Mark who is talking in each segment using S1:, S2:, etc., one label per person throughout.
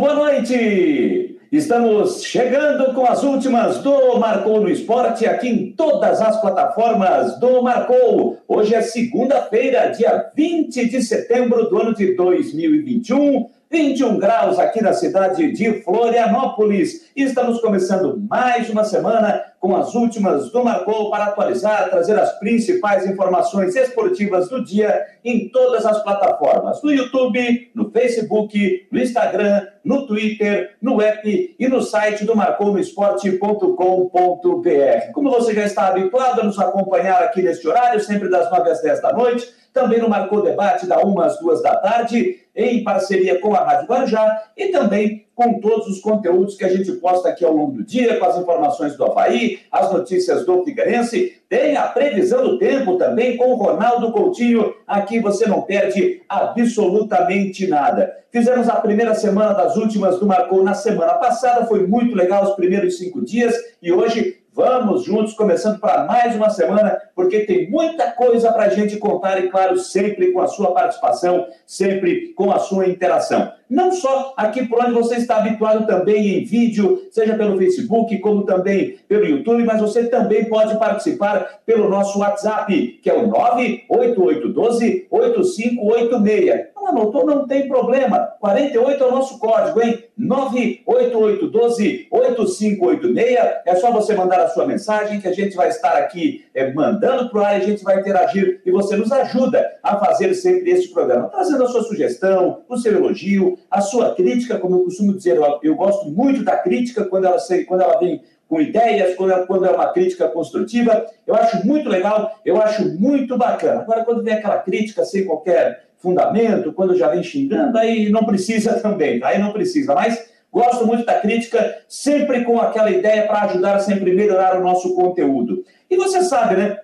S1: boa noite! Estamos chegando com as últimas do Marcou no Esporte aqui em todas as plataformas do Marcou. Hoje é segunda-feira, dia 20 de setembro do ano de 2021. 21 graus aqui na cidade de Florianópolis. Estamos começando mais uma semana com as últimas do Marcou para atualizar, trazer as principais informações esportivas do dia em todas as plataformas: no YouTube, no Facebook, no Instagram, no Twitter, no app e no site do marconosport.com.br. Como você já está habituado a nos acompanhar aqui neste horário, sempre das 9 às 10 da noite, também no Marcou Debate da 1 às 2 da tarde em parceria com a Rádio Guarujá e também com todos os conteúdos que a gente posta aqui ao longo do dia, com as informações do Havaí, as notícias do Figueirense. Tem a previsão do tempo também com o Ronaldo Coutinho. Aqui você não perde absolutamente nada. Fizemos a primeira semana das últimas do Marcou na semana passada, foi muito legal os primeiros cinco dias e hoje Vamos juntos, começando para mais uma semana, porque tem muita coisa para a gente contar e, claro, sempre com a sua participação, sempre com a sua interação. Não só aqui por onde você está habituado também em vídeo, seja pelo Facebook, como também pelo YouTube, mas você também pode participar pelo nosso WhatsApp, que é o 98812-8586. Não anotou? Não tem problema. 48 é o nosso código, hein? 98812-8586. É só você mandar a sua mensagem que a gente vai estar aqui é, mandando para o ar a gente vai interagir e você nos ajuda a fazer sempre este programa, trazendo a sua sugestão, o seu elogio, a sua crítica, como eu costumo dizer, eu, eu gosto muito da crítica quando ela, quando ela vem com ideias, quando, quando é uma crítica construtiva. Eu acho muito legal, eu acho muito bacana. Agora, quando vem aquela crítica sem qualquer fundamento, quando já vem xingando, aí não precisa também, aí não precisa. Mas gosto muito da crítica, sempre com aquela ideia para ajudar a sempre melhorar o nosso conteúdo. E você sabe, né?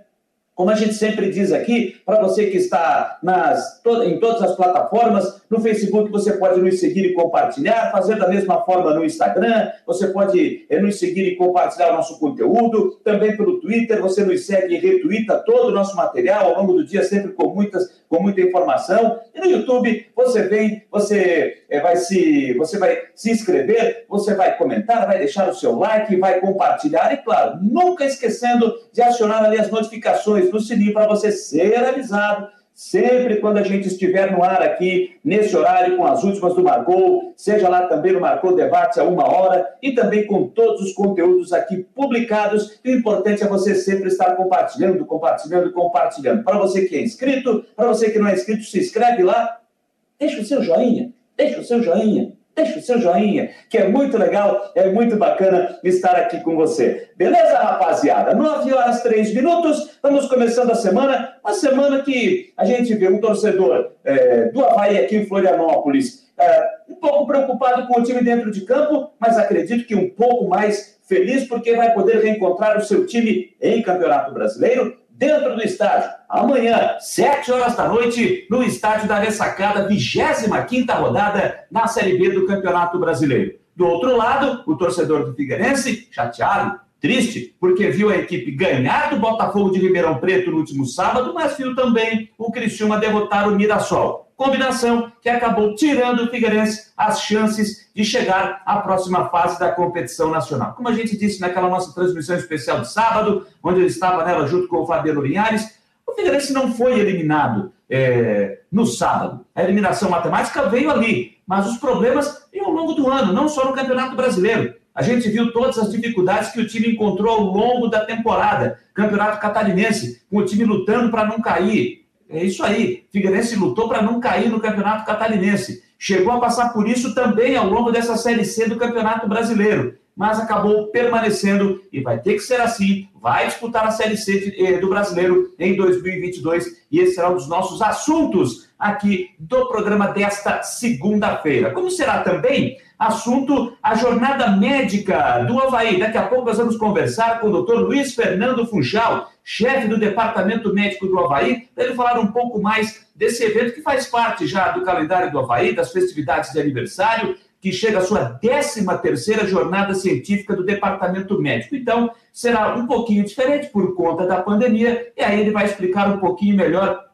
S1: Como a gente sempre diz aqui, para você que está nas, em todas as plataformas, no Facebook você pode nos seguir e compartilhar, fazer da mesma forma no Instagram, você pode é, nos seguir e compartilhar o nosso conteúdo, também pelo Twitter, você nos segue e retuita todo o nosso material ao longo do dia, sempre com, muitas, com muita informação. E no YouTube você vem, você é, vai se, você vai se inscrever, você vai comentar, vai deixar o seu like, vai compartilhar e, claro, nunca esquecendo de acionar ali as notificações no sininho para você ser avisado sempre quando a gente estiver no ar aqui, nesse horário, com as últimas do Marcou, seja lá também no Marcou Debate a uma hora e também com todos os conteúdos aqui publicados. o importante é você sempre estar compartilhando, compartilhando, compartilhando. Para você que é inscrito, para você que não é inscrito, se inscreve lá, deixa o seu joinha, deixa o seu joinha deixa o seu joinha, que é muito legal, é muito bacana estar aqui com você. Beleza, rapaziada? 9 horas 3 minutos, estamos começando a semana, uma semana que a gente vê um torcedor é, do Havaí aqui em Florianópolis, é, um pouco preocupado com o time dentro de campo, mas acredito que um pouco mais feliz porque vai poder reencontrar o seu time em Campeonato Brasileiro dentro do estádio. Amanhã, 7 horas da noite, no estádio da Ressacada, 25 rodada na Série B do Campeonato Brasileiro. Do outro lado, o torcedor do Figueirense, chateado, triste, porque viu a equipe ganhar do Botafogo de Ribeirão Preto no último sábado, mas viu também o Criciúma derrotar o Mirassol combinação que acabou tirando o Figueirense as chances de chegar à próxima fase da competição nacional. Como a gente disse naquela nossa transmissão especial de sábado, onde ele estava nela junto com o Fabiano Linhares, o Figueirense não foi eliminado é, no sábado. A eliminação matemática veio ali, mas os problemas vêm ao longo do ano, não só no Campeonato Brasileiro. A gente viu todas as dificuldades que o time encontrou ao longo da temporada. Campeonato Catarinense, com o time lutando para não cair. É isso aí. Figueirense lutou para não cair no Campeonato Catarinense. Chegou a passar por isso também ao longo dessa Série C do Campeonato Brasileiro, mas acabou permanecendo e vai ter que ser assim. Vai disputar a Série C eh, do Brasileiro em 2022 e esse será um dos nossos assuntos aqui do programa desta segunda-feira. Como será também assunto a jornada médica do Havaí. Daqui a pouco nós vamos conversar com o doutor Luiz Fernando Funchal, chefe do Departamento Médico do Havaí, para ele falar um pouco mais desse evento que faz parte já do calendário do Havaí, das festividades de aniversário, que chega à sua 13 terceira jornada científica do Departamento Médico. Então, será um pouquinho diferente por conta da pandemia, e aí ele vai explicar um pouquinho melhor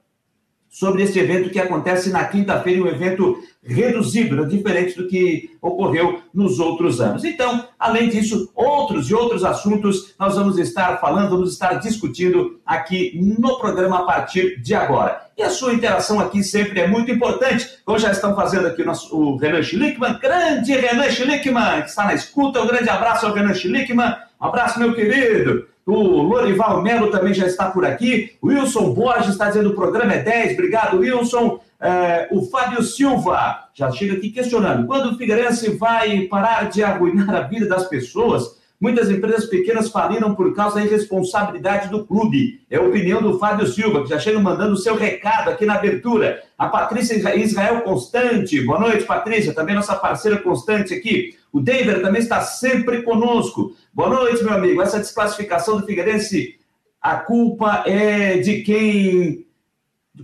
S1: sobre esse evento que acontece na quinta-feira, um evento reduzido, né, diferente do que ocorreu nos outros anos. Então, além disso, outros e outros assuntos nós vamos estar falando, vamos estar discutindo aqui no programa a partir de agora. E a sua interação aqui sempre é muito importante, como já estão fazendo aqui o, nosso, o Renan Schlickman, grande Renan Schlickman, que está na escuta, um grande abraço ao Renan Schlickman, um abraço, meu querido. O Lorival Melo também já está por aqui. O Wilson Borges está dizendo o programa é 10. Obrigado, Wilson. É, o Fábio Silva já chega aqui questionando: quando o Figueirense vai parar de arruinar a vida das pessoas? Muitas empresas pequenas faliram por causa da irresponsabilidade do clube. É a opinião do Fábio Silva, que já chega mandando o seu recado aqui na abertura. A Patrícia Israel Constante. Boa noite, Patrícia, também nossa parceira constante aqui. O Denver também está sempre conosco. Boa noite, meu amigo. Essa desclassificação do Figueirense, a culpa é de quem.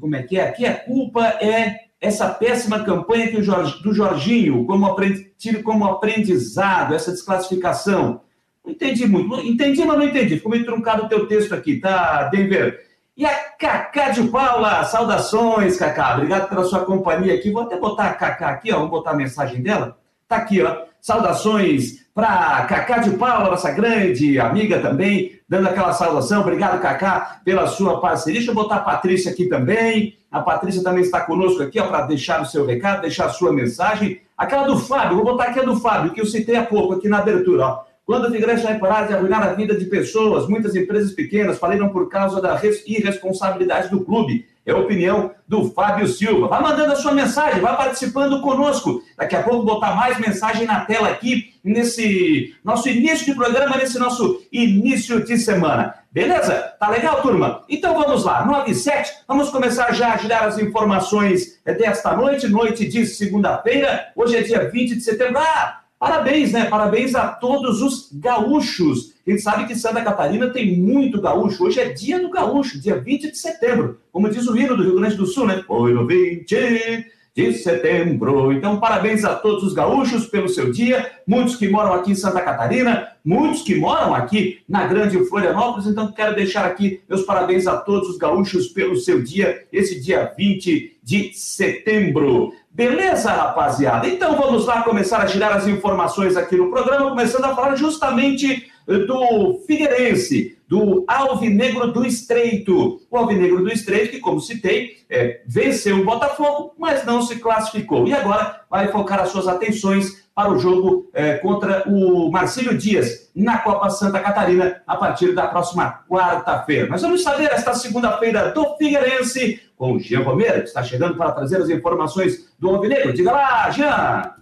S1: Como é que é? Aqui a culpa é essa péssima campanha que o Jorge, do Jorginho, como, aprendi, como aprendizado, essa desclassificação. Não entendi muito. Entendi, mas não entendi. Ficou meio truncado o teu texto aqui, tá, Denver? E a Cacá de Paula, saudações, Cacá. Obrigado pela sua companhia aqui. Vou até botar a Cacá aqui, ó. Vamos botar a mensagem dela. Tá aqui, ó. Saudações para Cacá de Paula, nossa grande amiga também, dando aquela saudação. Obrigado, Cacá, pela sua parceria. Deixa eu botar a Patrícia aqui também. A Patrícia também está conosco aqui, para deixar o seu recado, deixar a sua mensagem. Aquela do Fábio, vou botar aqui a do Fábio, que eu citei há pouco aqui na abertura, ó. Quando o Figueirense vai parar de arruinar a vida de pessoas, muitas empresas pequenas faliram por causa da irresponsabilidade do clube. É a opinião do Fábio Silva. Vá mandando a sua mensagem, vá participando conosco. Daqui a pouco botar mais mensagem na tela aqui nesse nosso início de programa, nesse nosso início de semana. Beleza? Tá legal, turma? Então vamos lá, 9 e 7, vamos começar já a girar as informações desta noite, noite de segunda-feira. Hoje é dia 20 de setembro. Ah, Parabéns, né? Parabéns a todos os gaúchos. A gente sabe que Santa Catarina tem muito gaúcho. Hoje é dia do gaúcho, dia 20 de setembro. Como diz o hino do Rio Grande do Sul, né? Foi no 20 de setembro. Então, parabéns a todos os gaúchos pelo seu dia. Muitos que moram aqui em Santa Catarina, muitos que moram aqui na Grande Florianópolis. Então, quero deixar aqui meus parabéns a todos os gaúchos pelo seu dia, esse dia 20 de setembro. Beleza, rapaziada? Então vamos lá começar a girar as informações aqui no programa, começando a falar justamente eh, do Figueirense, do Alvinegro do Estreito. O Alvinegro do Estreito, que, como citei, é, venceu o Botafogo, mas não se classificou. E agora vai focar as suas atenções para o jogo é, contra o Marcílio Dias na Copa Santa Catarina a partir da próxima quarta-feira. Mas vamos saber esta segunda-feira do Figueirense com o Jean Romero, que está chegando para trazer as informações do Alvinegro. Diga lá, Jean!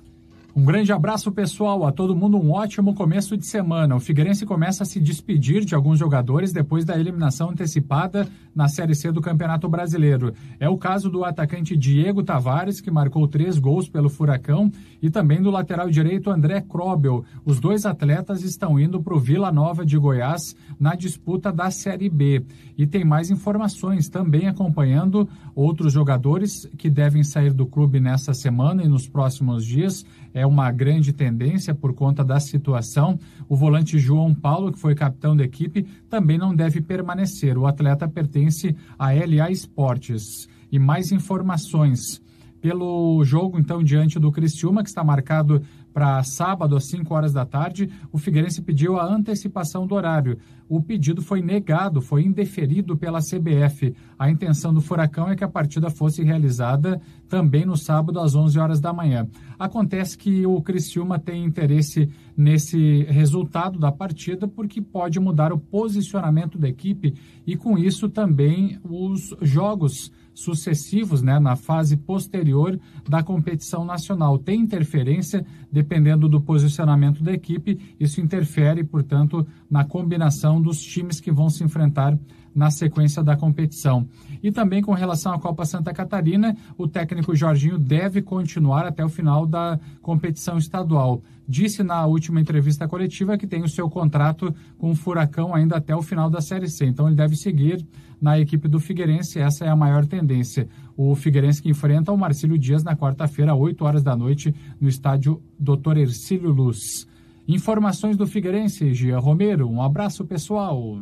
S2: Um grande abraço pessoal, a todo mundo um ótimo começo de semana. O Figueirense começa a se despedir de alguns jogadores depois da eliminação antecipada na Série C do Campeonato Brasileiro. É o caso do atacante Diego Tavares, que marcou três gols pelo Furacão, e também do lateral direito André Krobel. Os dois atletas estão indo para o Vila Nova de Goiás na disputa da Série B. E tem mais informações também acompanhando outros jogadores que devem sair do clube nessa semana e nos próximos dias é uma grande tendência por conta da situação. O volante João Paulo, que foi capitão da equipe, também não deve permanecer. O atleta pertence à LA Esportes. E mais informações pelo jogo, então, diante do Criciúma, que está marcado para sábado às 5 horas da tarde, o Figueirense pediu a antecipação do horário. O pedido foi negado, foi indeferido pela CBF. A intenção do Furacão é que a partida fosse realizada também no sábado às 11 horas da manhã. Acontece que o Criciúma tem interesse nesse resultado da partida porque pode mudar o posicionamento da equipe e com isso também os jogos sucessivos né, na fase posterior da competição nacional. Tem interferência, dependendo do posicionamento da equipe, isso interfere, portanto, na combinação dos times que vão se enfrentar na sequência da competição. E também com relação à Copa Santa Catarina, o técnico Jorginho deve continuar até o final da competição estadual. Disse na última entrevista coletiva que tem o seu contrato com o Furacão ainda até o final da Série C. Então ele deve seguir na equipe do Figueirense, essa é a maior tendência. O Figueirense que enfrenta o Marcílio Dias na quarta-feira, às 8 horas da noite, no estádio Dr. Ercílio Luz. Informações do Figueirense, Gia Romero. Um abraço, pessoal.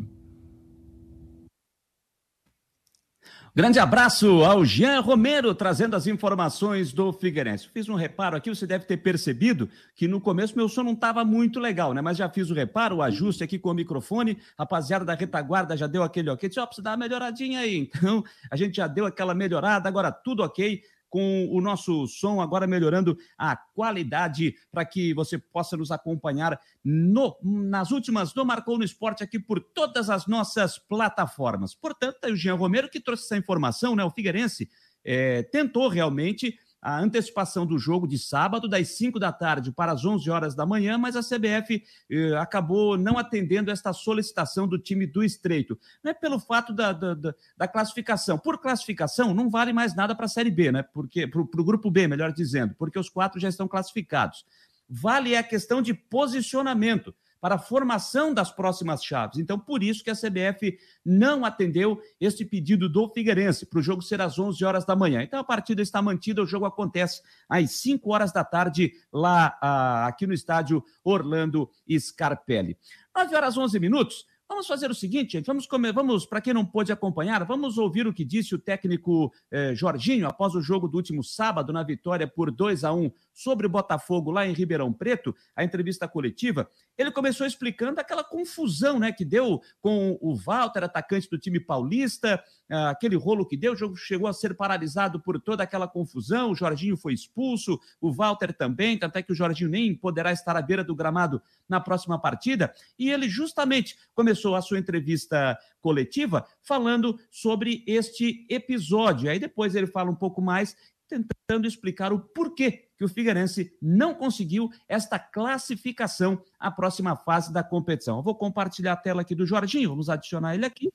S1: Grande abraço ao Jean Romero, trazendo as informações do Figueirense. Fiz um reparo aqui, você deve ter percebido que no começo meu som não estava muito legal, né? Mas já fiz o reparo, o ajuste aqui com o microfone. Rapaziada da retaguarda já deu aquele ok. Disse, ó, oh, precisa dar uma melhoradinha aí. Então, a gente já deu aquela melhorada, agora tudo ok com o nosso som agora melhorando a qualidade para que você possa nos acompanhar no, nas últimas do Marcou no Esporte aqui por todas as nossas plataformas. Portanto, é o Jean Romero que trouxe essa informação, né? O Figueirense é, tentou realmente a antecipação do jogo de sábado, das 5 da tarde para as 11 horas da manhã, mas a CBF eh, acabou não atendendo esta solicitação do time do Estreito. Não é pelo fato da, da, da classificação. Por classificação, não vale mais nada para a Série B, né? Porque para o grupo B, melhor dizendo, porque os quatro já estão classificados. Vale a questão de posicionamento para a formação das próximas chaves. Então, por isso que a CBF não atendeu este pedido do Figueirense para o jogo ser às 11 horas da manhã. Então, a partida está mantida, o jogo acontece às 5 horas da tarde lá ah, aqui no estádio Orlando Scarpelli. 9 horas 11 minutos. Vamos fazer o seguinte, gente, vamos, vamos para quem não pôde acompanhar, vamos ouvir o que disse o técnico eh, Jorginho após o jogo do último sábado na vitória por 2 a 1 sobre o Botafogo lá em Ribeirão Preto, a entrevista coletiva. Ele começou explicando aquela confusão, né, que deu com o Walter, atacante do time paulista, ah, aquele rolo que deu, o jogo chegou a ser paralisado por toda aquela confusão, o Jorginho foi expulso, o Walter também, tanto é que o Jorginho nem poderá estar à beira do gramado na próxima partida, e ele justamente começou a sua entrevista coletiva falando sobre este episódio. Aí depois ele fala um pouco mais tentando explicar o porquê que o Figueirense não conseguiu esta classificação à próxima fase da competição. Eu vou compartilhar a tela aqui do Jorginho, vamos adicionar ele aqui.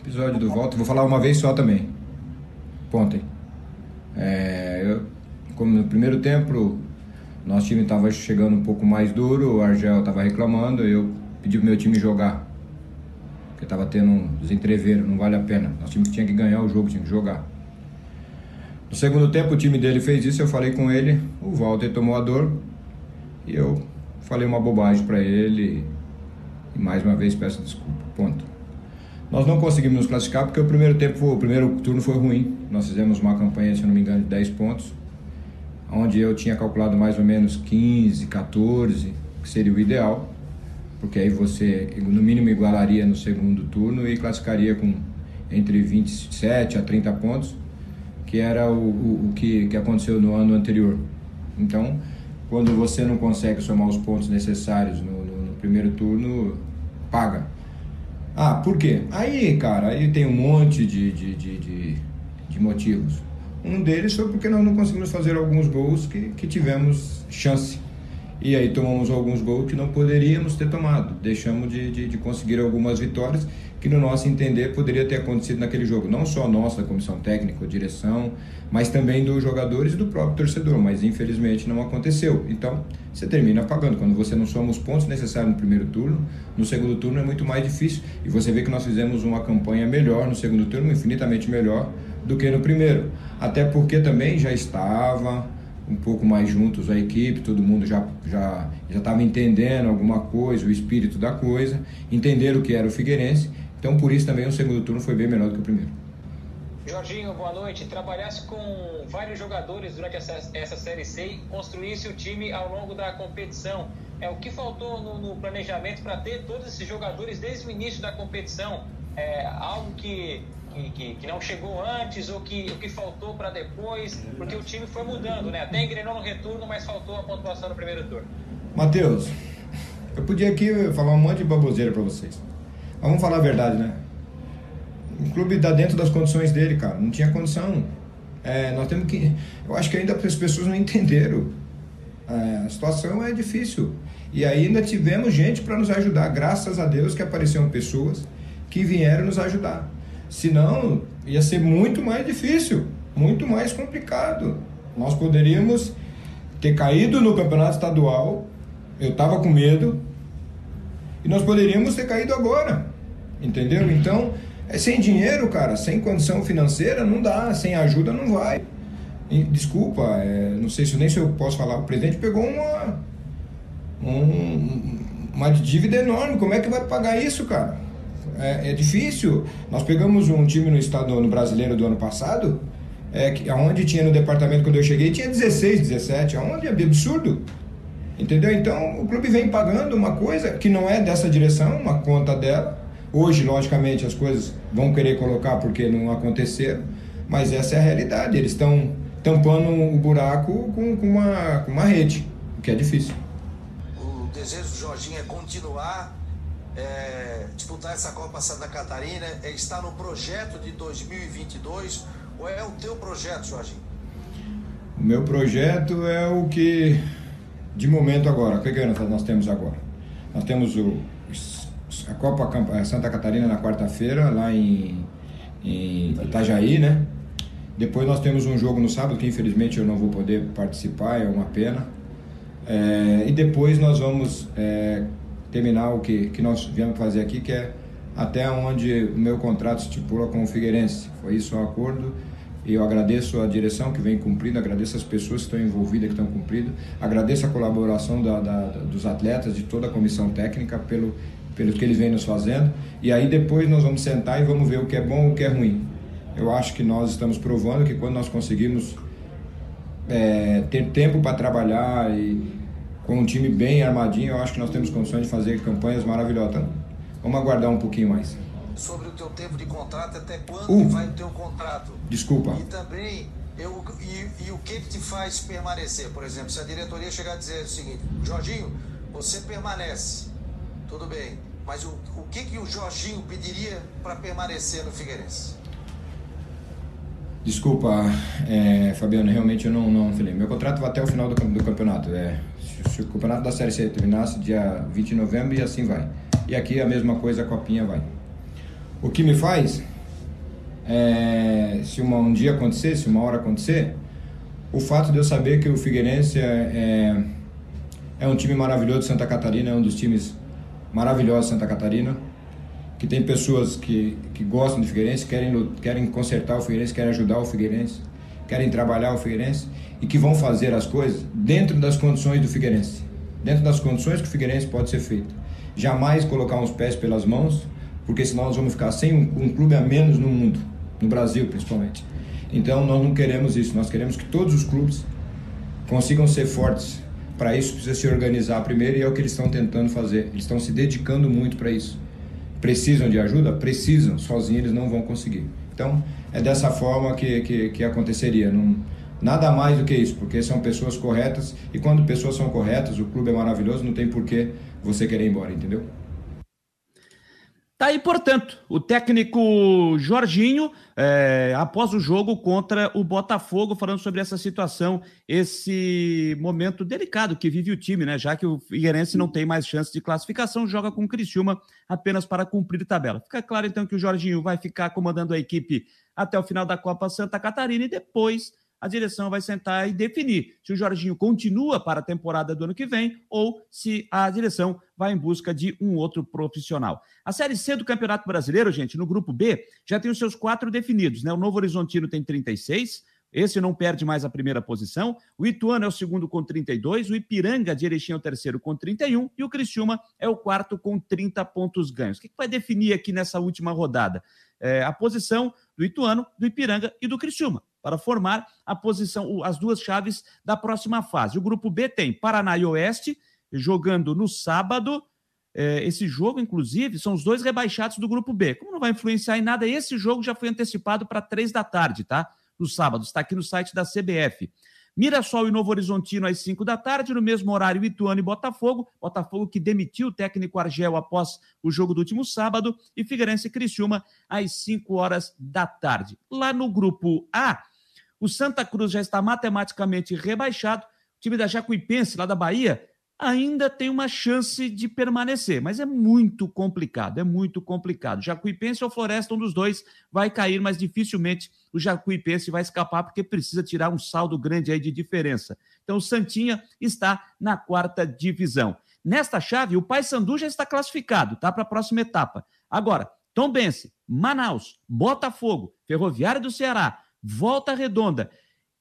S3: Episódio do Volta, vou falar uma vez só também. Pontem. É, eu, como no primeiro tempo, nosso time estava chegando um pouco mais duro, o Argel estava reclamando, eu pedi pro meu time jogar. Porque estava tendo um desentreveiro, não vale a pena. Nosso time tinha que ganhar o jogo, tinha que jogar. No segundo tempo, o time dele fez isso, eu falei com ele, o Walter tomou a dor e eu falei uma bobagem para ele e mais uma vez peço desculpa. Ponto. Nós não conseguimos nos classificar porque o primeiro tempo, o primeiro turno foi ruim. Nós fizemos uma campanha, se não me engano, de 10 pontos, onde eu tinha calculado mais ou menos 15, 14, que seria o ideal, porque aí você no mínimo igualaria no segundo turno e classificaria com entre 27 a 30 pontos que era o, o, o que, que aconteceu no ano anterior. Então, quando você não consegue somar os pontos necessários no, no, no primeiro turno, paga. Ah, por quê? Aí, cara, aí tem um monte de, de, de, de, de motivos. Um deles foi porque nós não conseguimos fazer alguns gols que, que tivemos chance. E aí tomamos alguns gols que não poderíamos ter tomado. Deixamos de, de, de conseguir algumas vitórias que no nosso entender poderia ter acontecido naquele jogo, não só nossa, da comissão técnica, direção, mas também dos jogadores e do próprio torcedor, mas infelizmente não aconteceu. Então, você termina pagando. Quando você não soma os pontos necessários no primeiro turno, no segundo turno é muito mais difícil. E você vê que nós fizemos uma campanha melhor no segundo turno, infinitamente melhor do que no primeiro. Até porque também já estava um pouco mais juntos a equipe, todo mundo já já já estava entendendo alguma coisa, o espírito da coisa, entender o que era o Figueirense então, por isso também o segundo turno foi bem melhor do que o primeiro.
S4: Jorginho, boa noite. Trabalhasse com vários jogadores durante essa, essa Série C e construísse o time ao longo da competição. É, o que faltou no, no planejamento para ter todos esses jogadores desde o início da competição? É, algo que, que, que, não chegou antes ou que, o que faltou para depois? Porque o time foi mudando, né? Até engrenou no retorno, mas faltou a pontuação no primeiro turno.
S3: Matheus, eu podia aqui falar um monte de baboseira para vocês. Vamos falar a verdade, né? O clube dá dentro das condições dele, cara. Não tinha condição. É, nós temos que. Eu acho que ainda as pessoas não entenderam. É, a situação é difícil. E ainda tivemos gente para nos ajudar. Graças a Deus que apareceram pessoas que vieram nos ajudar. Senão, ia ser muito mais difícil, muito mais complicado. Nós poderíamos ter caído no campeonato estadual. Eu estava com medo, e nós poderíamos ter caído agora. Entendeu? Então, é sem dinheiro, cara, sem condição financeira, não dá. Sem ajuda, não vai. E, desculpa, é, não sei se nem se eu posso falar. O presidente pegou uma. Um, uma dívida enorme. Como é que vai pagar isso, cara? É, é, difícil. Nós pegamos um time no estado no brasileiro do ano passado, é, onde tinha no departamento quando eu cheguei, tinha 16, 17, aonde é absurdo. Entendeu? Então o clube vem pagando uma coisa que não é dessa direção, uma conta dela. Hoje, logicamente, as coisas vão querer colocar porque não aconteceram, mas essa é a realidade. Eles estão tampando o buraco com, com, uma, com uma rede, o que é difícil.
S5: O desejo do Jorginho é continuar é, disputar essa Copa Santa Catarina, é estar no projeto de 2022. Qual é o teu projeto, Jorginho?
S3: O meu projeto é o que, de momento agora, o que, que nós temos agora? Nós temos o, a Copa Santa Catarina na quarta-feira, lá em, em Itajaí, né? Depois nós temos um jogo no sábado, que infelizmente eu não vou poder participar, é uma pena. É, e depois nós vamos é, terminar o que, que nós viemos fazer aqui, que é até onde o meu contrato estipula com o Figueirense. Foi isso o acordo e eu agradeço a direção que vem cumprindo, agradeço as pessoas que estão envolvidas, que estão cumprindo, agradeço a colaboração da, da, dos atletas, de toda a comissão técnica pelo, pelo que eles vêm nos fazendo. E aí depois nós vamos sentar e vamos ver o que é bom e o que é ruim. Eu acho que nós estamos provando que quando nós conseguimos é, ter tempo para trabalhar e com um time bem armadinho, eu acho que nós temos condições de fazer campanhas maravilhosas. Então, vamos aguardar um pouquinho mais.
S5: Sobre o teu tempo de contrato, até quando uh, vai o teu contrato?
S3: Desculpa.
S5: E também, eu, e, e o que, te faz permanecer? Por exemplo, se a diretoria chegar a dizer o seguinte, Jorginho, você permanece, tudo bem, mas o, o que, que o Jorginho pediria para permanecer no Figueirense?
S3: Desculpa, é, Fabiano, realmente eu não, não falei. Meu contrato vai até o final do, do campeonato. É, se o campeonato da Série C terminasse dia 20 de novembro e assim vai. E aqui a mesma coisa, a copinha vai. O que me faz, é, se uma, um dia acontecer, se uma hora acontecer, o fato de eu saber que o Figueirense é, é, é um time maravilhoso de Santa Catarina, é um dos times maravilhosos de Santa Catarina, que tem pessoas que, que gostam do Figueirense, querem, querem consertar o Figueirense, querem ajudar o Figueirense, querem trabalhar o Figueirense e que vão fazer as coisas dentro das condições do Figueirense, dentro das condições que o Figueirense pode ser feito. Jamais colocar uns pés pelas mãos, porque senão nós vamos ficar sem um, um clube a menos no mundo, no Brasil principalmente. Então nós não queremos isso, nós queremos que todos os clubes consigam ser fortes. Para isso precisa se organizar primeiro e é o que eles estão tentando fazer. Eles estão se dedicando muito para isso. Precisam de ajuda? Precisam, sozinhos eles não vão conseguir. Então é dessa forma que, que, que aconteceria. Não, Nada mais do que isso, porque são pessoas corretas e quando pessoas são corretas, o clube é maravilhoso, não tem por que você querer ir embora, entendeu?
S1: Tá aí, portanto, o técnico Jorginho, é, após o jogo contra o Botafogo, falando sobre essa situação, esse momento delicado que vive o time, né? Já que o Figueirense não tem mais chance de classificação, joga com o Criciúma apenas para cumprir tabela. Fica claro, então, que o Jorginho vai ficar comandando a equipe até o final da Copa Santa Catarina e depois a direção vai sentar e definir se o Jorginho continua para a temporada do ano que vem ou se a direção vai em busca de um outro profissional. A Série C do Campeonato Brasileiro, gente, no grupo B, já tem os seus quatro definidos, né? O Novo Horizontino tem 36, esse não perde mais a primeira posição. O Ituano é o segundo com 32, o Ipiranga de Erechim é o terceiro com 31 e o Criciúma é o quarto com 30 pontos ganhos. O que vai definir aqui nessa última rodada? É a posição do Ituano, do Ipiranga e do Criciúma para formar a posição, as duas chaves da próxima fase. O grupo B tem Paraná e Oeste jogando no sábado. É, esse jogo, inclusive, são os dois rebaixados do grupo B. Como não vai influenciar em nada, esse jogo já foi antecipado para três da tarde, tá? No sábado, está aqui no site da CBF. Mirassol e Novo Horizontino às 5 da tarde, no mesmo horário Ituano e Botafogo, Botafogo que demitiu o técnico Argel após o jogo do último sábado, e Figueirense e Criciúma às 5 horas da tarde. Lá no grupo A, o Santa Cruz já está matematicamente rebaixado. O time da Jacuipense, lá da Bahia, ainda tem uma chance de permanecer, mas é muito complicado, é muito complicado. Jacuipense ou Floresta, um dos dois vai cair, mas dificilmente o Jacuipense vai escapar, porque precisa tirar um saldo grande aí de diferença. Então o Santinha está na quarta divisão. Nesta chave, o Paysandu já está classificado, tá? Para a próxima etapa. Agora, Tombense, Manaus, Botafogo, Ferroviária do Ceará, Volta Redonda.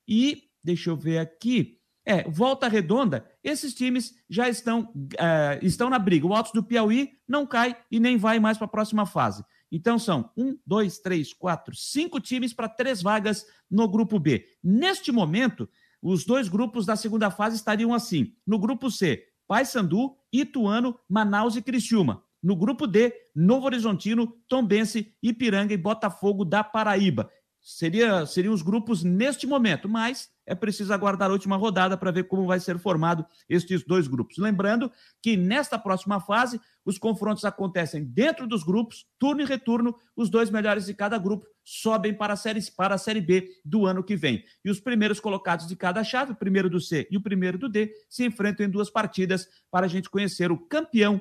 S1: E, deixa eu ver aqui, É, volta redonda, esses times já estão, uh, estão na briga. O Altos do Piauí não cai e nem vai mais para a próxima fase. Então são um, dois, três, quatro, cinco times para três vagas no grupo B. Neste momento, os dois grupos da segunda fase estariam assim: no grupo C, Paysandu, Ituano, Manaus e Criciúma. No grupo D, Novo Horizontino, Tombense, Ipiranga e Botafogo da Paraíba. Seria, seriam os grupos neste momento, mas é preciso aguardar a última rodada para ver como vai ser formado estes dois grupos. Lembrando que nesta próxima fase, os confrontos acontecem dentro dos grupos, turno e retorno, os dois melhores de cada grupo sobem para a série, para a série B do ano que vem. E os primeiros colocados de cada chave, o primeiro do C e o primeiro do D, se enfrentam em duas partidas para a gente conhecer o campeão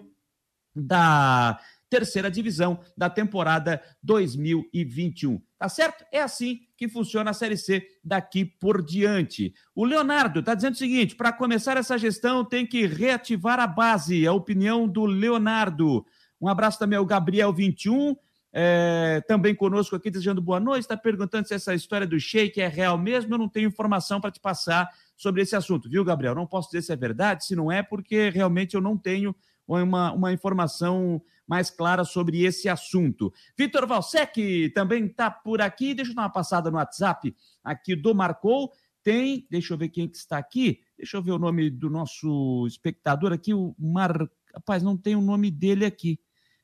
S1: da terceira divisão da temporada 2021. Tá certo? É assim que funciona a Série C daqui por diante. O Leonardo está dizendo o seguinte: para começar essa gestão tem que reativar a base. É a opinião do Leonardo. Um abraço também ao Gabriel 21. É, também conosco aqui, desejando boa noite, está perguntando se essa história do shake é real mesmo. Eu não tenho informação para te passar sobre esse assunto, viu, Gabriel? Não posso dizer se é verdade, se não é, porque realmente eu não tenho uma, uma informação mais clara sobre esse assunto. Vitor Valsec também está por aqui. Deixa eu dar uma passada no WhatsApp aqui do Marcou. Tem, deixa eu ver quem que está aqui. Deixa eu ver o nome do nosso espectador aqui, o Mar. Rapaz, não tem o nome dele aqui.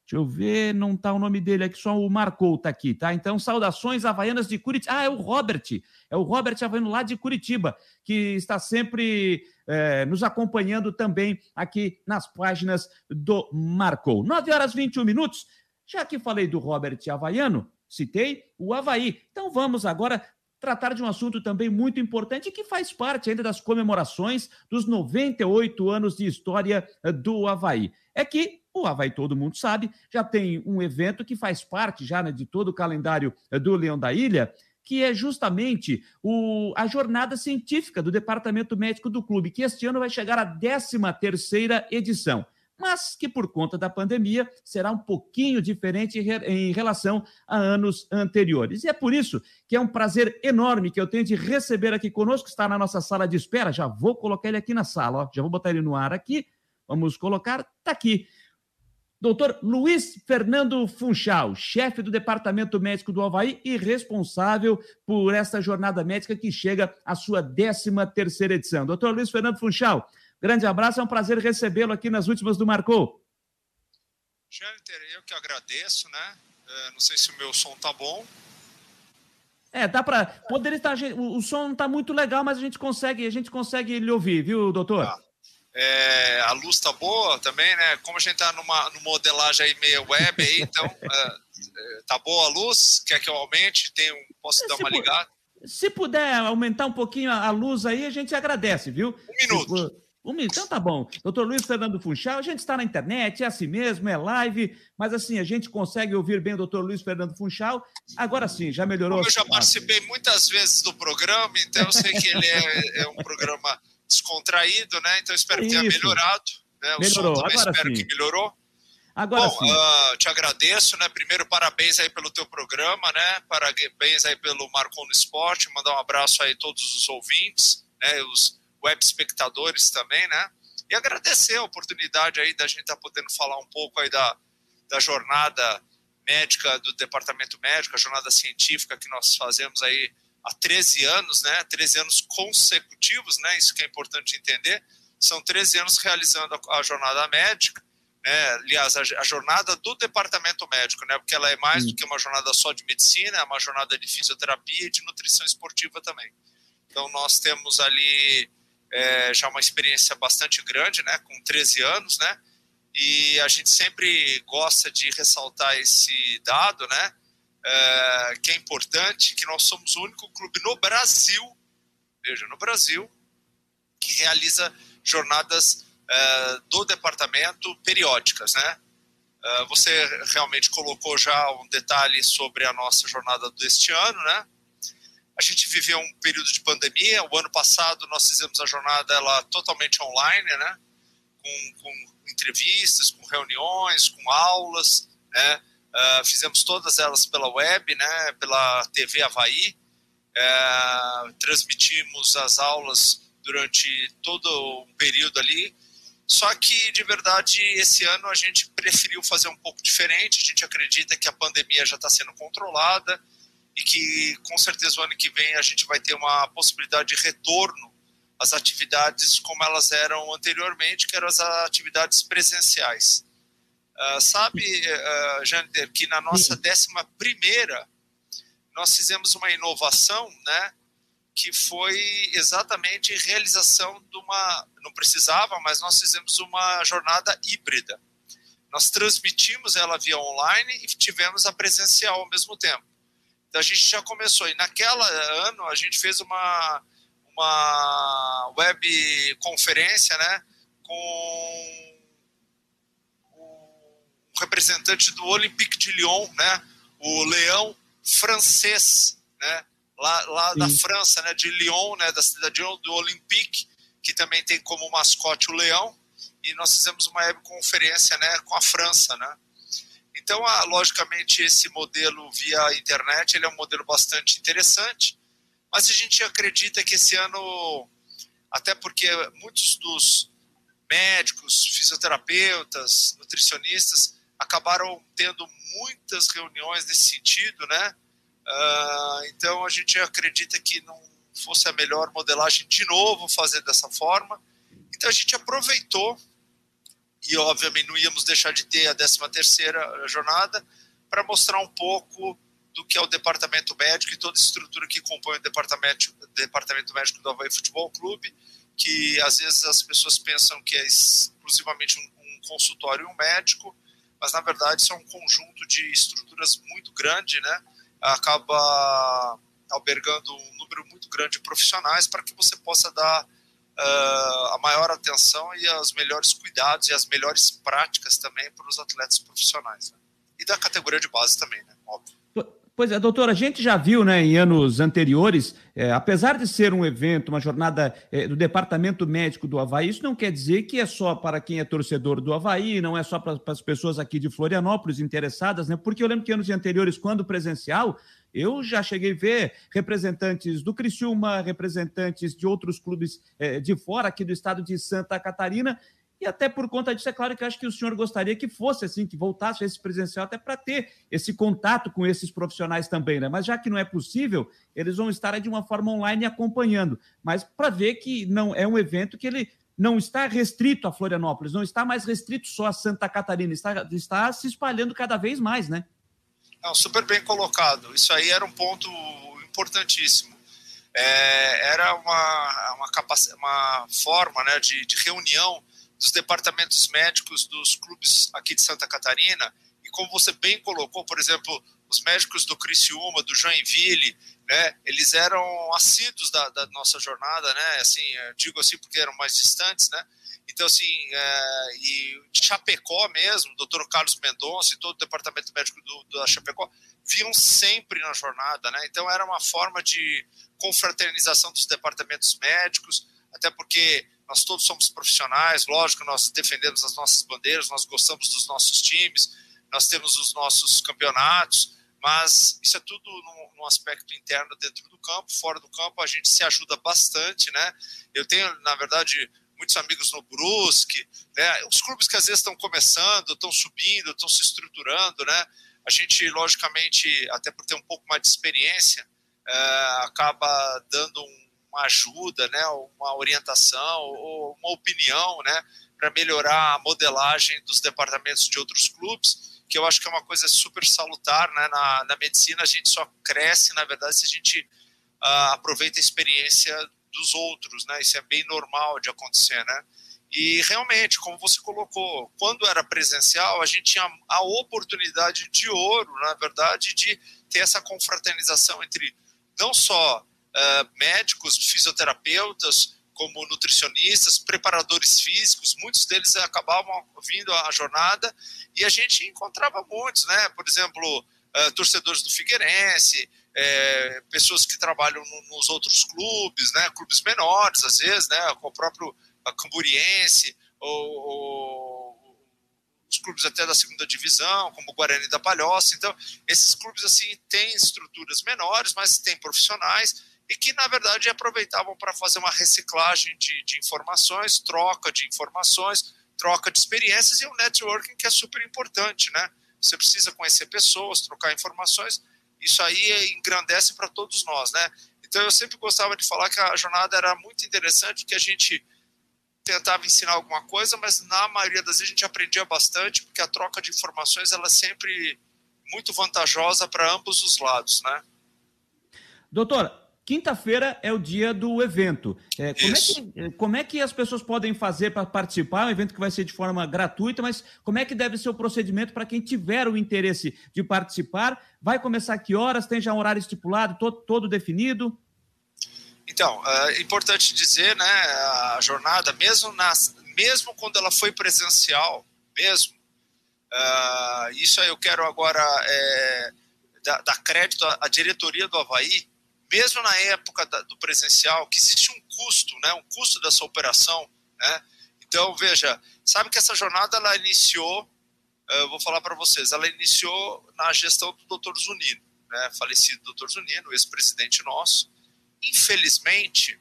S1: Deixa eu ver, não está o nome dele aqui, só o Marcou está aqui, tá? Então, saudações havaianas de Curitiba. Ah, é o Robert, é o Robert Havaiano lá de Curitiba, que está sempre é, nos acompanhando também aqui nas páginas do Marcou. 9 horas 21 minutos. Já que falei do Robert Havaiano, citei o Havaí. Então vamos agora tratar de um assunto também muito importante que faz parte ainda das comemorações dos 98 anos de história do Havaí. É que o Havaí, todo mundo sabe, já tem um evento que faz parte já né, de todo o calendário do Leão da Ilha, que é justamente o, a jornada científica do Departamento Médico do clube, que este ano vai chegar à 13 terceira edição mas que por conta da pandemia será um pouquinho diferente em relação a anos anteriores. E é por isso que é um prazer enorme que eu tenho de receber aqui conosco, está na nossa sala de espera. Já vou colocar ele aqui na sala, ó. já vou botar ele no ar aqui. Vamos colocar, está aqui. Doutor Luiz Fernando Funchal, chefe do Departamento Médico do Havaí e responsável por essa jornada médica que chega à sua 13 terceira edição. Doutor Luiz Fernando Funchal, grande abraço, é um prazer recebê-lo aqui nas últimas do Marcou.
S6: Jâniter, eu que agradeço, né? É, não sei se o meu som tá bom.
S1: É, dá para poder estar. O, o som não tá muito legal, mas a gente consegue, a gente consegue lhe ouvir, viu, doutor? Tá.
S6: É, a luz tá boa também, né? Como a gente tá numa, numa modelagem aí meio web aí, então é, é, tá boa a luz? Quer que eu aumente? Tem um, posso dar uma ligada?
S1: Se puder aumentar um pouquinho a luz aí, a gente agradece, viu?
S6: Um minuto.
S1: Um minuto, então tá bom. Doutor Luiz Fernando Funchal, a gente está na internet, é assim mesmo, é live, mas assim, a gente consegue ouvir bem o doutor Luiz Fernando Funchal. Agora sim, já melhorou.
S6: Como eu já participei muitas vezes do programa, então eu sei que ele é, é um programa descontraído, né? Então espero que tenha melhorado. Né? O
S1: melhorou, som também
S6: espero
S1: sim.
S6: que melhorou.
S1: Agora
S6: Bom, uh, te agradeço, né? Primeiro, parabéns aí pelo teu programa, né? Parabéns aí pelo Marcon no Esporte. Mandar um abraço aí a todos os ouvintes, né? Os web espectadores também, né? E agradecer a oportunidade aí da gente estar tá podendo falar um pouco aí da, da jornada médica do departamento médico, a jornada científica que nós fazemos aí há 13 anos, né? 13 anos consecutivos, né? Isso que é importante entender. São 13 anos realizando a, a jornada médica, né? Aliás, a, a, jornada do departamento médico, né? Porque ela é mais do que uma jornada só de medicina, é uma jornada de fisioterapia e de nutrição esportiva também. Então, nós temos ali é, já uma experiência bastante grande, né? Com 13 anos, né? E a gente sempre gosta de ressaltar esse dado, né? É, que é importante, que nós somos o único clube no Brasil, veja, no Brasil, que realiza jornadas é, do departamento periódicas, né? É, você realmente colocou já um detalhe sobre a nossa jornada deste ano, né? A gente viveu um período de pandemia. O ano passado nós fizemos a jornada ela totalmente online, né? Com, com entrevistas, com reuniões, com aulas, né? Uh, fizemos todas elas pela web, né, pela TV Havaí, uh, transmitimos as aulas durante todo um período ali. Só que, de verdade, esse ano a gente preferiu fazer um pouco diferente. A gente acredita que a pandemia já está sendo controlada e que, com certeza, o ano que vem a gente vai ter uma possibilidade de retorno às atividades como elas eram anteriormente, que eram as atividades presenciais. Uh, sabe, uh, Jander, que na nossa décima primeira nós fizemos uma inovação, né? que foi exatamente realização de uma. Não precisava, mas nós fizemos uma jornada híbrida. Nós transmitimos ela via online e tivemos a presencial ao mesmo tempo. Então a gente já começou. E naquela ano a gente fez uma, uma web conferência né, com representante do Olympique de Lyon, né, o Leão francês, né, lá, lá da França, né, de Lyon, né, da cidade do Olympique, que também tem como mascote o leão, e nós fizemos uma webconferência né, com a França, né? Então, ah, logicamente, esse modelo via internet ele é um modelo bastante interessante, mas a gente acredita que esse ano, até porque muitos dos médicos, fisioterapeutas, nutricionistas acabaram tendo muitas reuniões nesse sentido, né? Uh, então a gente acredita que não fosse a melhor modelagem de novo fazer dessa forma. Então a gente aproveitou e obviamente não íamos deixar de ter a 13 terceira jornada para mostrar um pouco do que é o departamento médico e toda a estrutura que compõe o departamento, departamento médico do Havaí Futebol Clube, que às vezes as pessoas pensam que é exclusivamente um, um consultório e um médico, mas na verdade isso é um conjunto de estruturas muito grande, né? acaba albergando um número muito grande de profissionais para que você possa dar uh, a maior atenção e os melhores cuidados e as melhores práticas também para os atletas profissionais. Né? E da categoria de base também, né? Óbvio.
S1: Pois é, doutor, a gente já viu né, em anos anteriores, é, apesar de ser um evento, uma jornada é, do Departamento Médico do Havaí, isso não quer dizer que é só para quem é torcedor do Havaí, não é só para, para as pessoas aqui de Florianópolis interessadas, né? Porque eu lembro que anos anteriores, quando presencial, eu já cheguei a ver representantes do Criciúma, representantes de outros clubes é, de fora, aqui do estado de Santa Catarina, e até por conta disso, é claro que acho que o senhor gostaria que fosse assim, que voltasse esse presencial, até para ter esse contato com esses profissionais também, né? Mas já que não é possível, eles vão estar de uma forma online acompanhando. Mas para ver que não é um evento que ele não está restrito a Florianópolis, não está mais restrito só a Santa Catarina, está, está se espalhando cada vez mais, né?
S6: Não, super bem colocado. Isso aí era um ponto importantíssimo. É, era uma, uma, uma forma né, de, de reunião dos departamentos médicos dos clubes aqui de Santa Catarina. E como você bem colocou, por exemplo, os médicos do Criciúma, do Joinville, né, eles eram assíduos da, da nossa jornada, né, assim, digo assim porque eram mais distantes, né, então, assim, é, e Chapecó mesmo, o doutor Carlos Mendonça e todo o departamento médico do, da Chapecó, viam sempre na jornada, né? Então, era uma forma de confraternização dos departamentos médicos, até porque nós todos somos profissionais, lógico, nós defendemos as nossas bandeiras, nós gostamos dos nossos times, nós temos os nossos campeonatos, mas isso é tudo num, num, aspecto interno dentro do campo, fora do campo a gente se ajuda bastante, né? Eu tenho, na verdade, muitos amigos no Brusque, né? Os clubes que às vezes estão começando, estão subindo, estão se estruturando, né? A gente, logicamente, até por ter um pouco mais de experiência, é, acaba dando um uma ajuda, né, uma orientação ou uma opinião, né, para melhorar a modelagem dos departamentos de outros clubes, que eu acho que é uma coisa super salutar, né, na, na medicina a gente só cresce, na verdade, se a gente uh, aproveita a experiência dos outros, né, isso é bem normal de acontecer, né, e realmente, como você colocou, quando era presencial, a gente tinha a oportunidade de ouro, na verdade, de ter essa confraternização entre não só uh, médicos, fisioterapeutas, como nutricionistas, preparadores físicos, muitos deles acabavam vindo à jornada e a gente encontrava muitos, né? Por exemplo, uh, torcedores do Figueirense, é, pessoas que trabalham no, nos outros clubes, né? Clubes menores, às vezes, né? Com o próprio Camburiense ou, ou os clubes até da segunda divisão, como o Guarani da Palhoça. Então, esses clubes assim têm estruturas menores, mas têm profissionais e que, na verdade, aproveitavam para fazer uma reciclagem de, de informações, troca de informações, troca de experiências e o networking que é super importante, né? Você precisa conhecer pessoas, trocar informações, isso aí engrandece para todos nós, né? Então eu sempre gostava de falar que a jornada era muito interessante, que a gente tentava ensinar alguma coisa, mas na maioria das vezes a gente aprendia bastante, porque a troca de informações ela é sempre muito vantajosa para ambos os lados, né?
S1: Doutor, quinta-feira é o dia do evento. É, como, é que, como, é que, as pessoas podem fazer para participar? É um evento que vai ser de forma gratuita, mas como é que deve ser o procedimento para quem tiver o interesse de participar? Vai começar que horas? Tem já um horário estipulado, todo, todo definido?
S6: Então, é importante dizer, né, a jornada, mesmo, nas, mesmo quando ela foi presencial, mesmo, uh, isso aí eu quero agora é, dar, dar crédito à, à diretoria do Havaí, mesmo na época da, do presencial, que existe um custo, né, um custo dessa operação, né? Então, veja, sabe que essa jornada ela iniciou, eu vou falar para vocês, ela iniciou na gestão do Dr. Zunino, né, falecido Dr. Zunino, ex-presidente nosso. Infelizmente,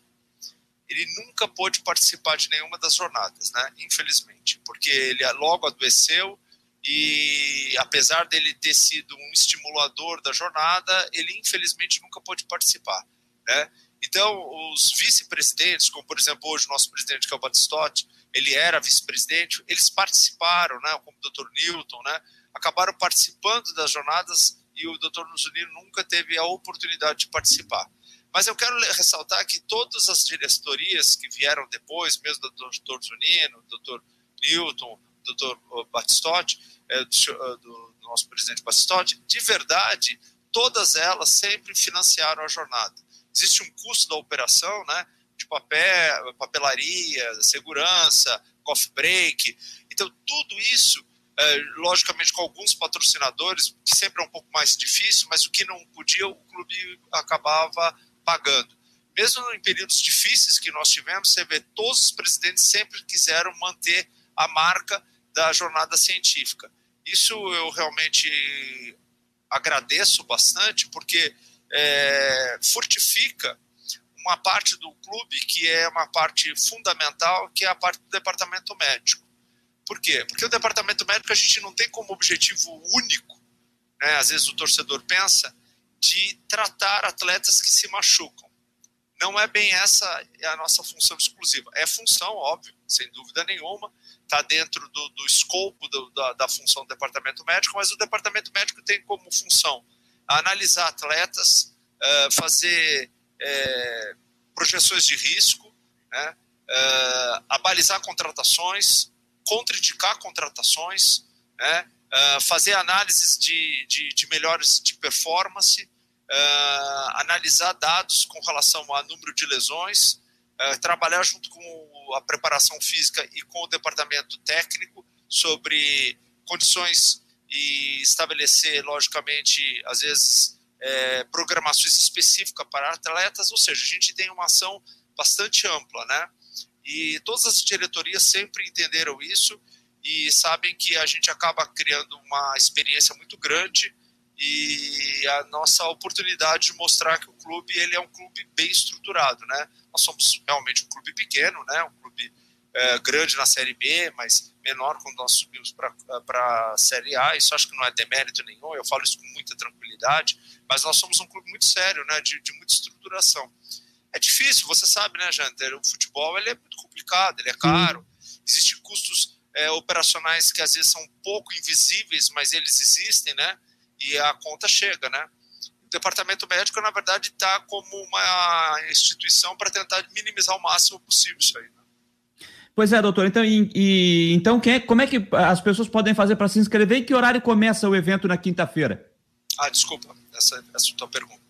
S6: ele nunca pôde participar de nenhuma das jornadas, né? Infelizmente, porque ele logo adoeceu e apesar dele ter sido um estimulador da jornada, ele infelizmente nunca pôde participar, né? Então, os vice-presidentes, como por exemplo hoje o nosso presidente que é o Batistotti, ele era vice-presidente, eles participaram, né, como o Dr. Newton, né, acabaram participando das jornadas e o Dr. Nuzulino nunca teve a oportunidade de participar. Mas eu quero ressaltar que todas as diretorias que vieram depois, mesmo do Dr. Zunino, Dr. Newton, Dr. Batistotti, é, do, do, nosso presidente Batistotti, de verdade, todas elas sempre financiaram a jornada. Existe um custo da operação, né, de papel, papelaria, segurança, coffee break. Então, tudo isso, é, logicamente com alguns patrocinadores, que sempre é um pouco mais difícil, mas o que não podia, o clube acabava pagando. Mesmo em períodos difíceis que nós tivemos, você vê, todos os presidentes sempre quiseram manter a marca da jornada científica. Isso eu realmente agradeço bastante, porque é, fortifica uma parte do clube que é uma parte fundamental, que é a parte do departamento médico. Por quê? Porque o departamento médico a gente não tem como objetivo único, né? às vezes o torcedor pensa, de tratar atletas que se machucam. Não é bem essa a nossa função exclusiva. É função, óbvio, sem dúvida nenhuma, está dentro do, do escopo do, da, da, função do departamento médico, mas o departamento médico tem como função analisar atletas, uh, fazer uh, projeções de risco, né, uh, abalizar contratações, contraindicar contratações, né, fazer análises de, de, de melhores de performance, uh, analisar dados com relação a número de lesões, uh, trabalhar junto com a preparação física e com o departamento técnico sobre condições e estabelecer, logicamente, às vezes, é, programações específicas para atletas, ou seja, a gente tem uma ação bastante ampla, né? E todas as diretorias sempre entenderam isso e sabem que a gente acaba criando uma experiência muito grande e a nossa oportunidade de mostrar que o clube ele é um clube bem estruturado, né? Nós somos realmente um clube pequeno, né? Um clube é, grande na Série B, mas menor quando nós subimos para a Série A. Isso acho que não é demérito nenhum. Eu falo isso com muita tranquilidade. Mas nós somos um clube muito sério, né? De, de muita estruturação. É difícil, você sabe, né, Janter? O futebol ele é muito complicado, ele é caro. Existem custos é, operacionais que às vezes são pouco invisíveis, mas eles existem, né? E a conta chega, né? O departamento médico, na verdade, está como uma instituição para tentar minimizar o máximo possível isso aí. Né?
S1: Pois é, doutor. Então, e, e então quem é, como é que as pessoas podem fazer para se inscrever e que horário começa o evento na quinta-feira?
S6: Ah, desculpa, essa, essa é a tua pergunta.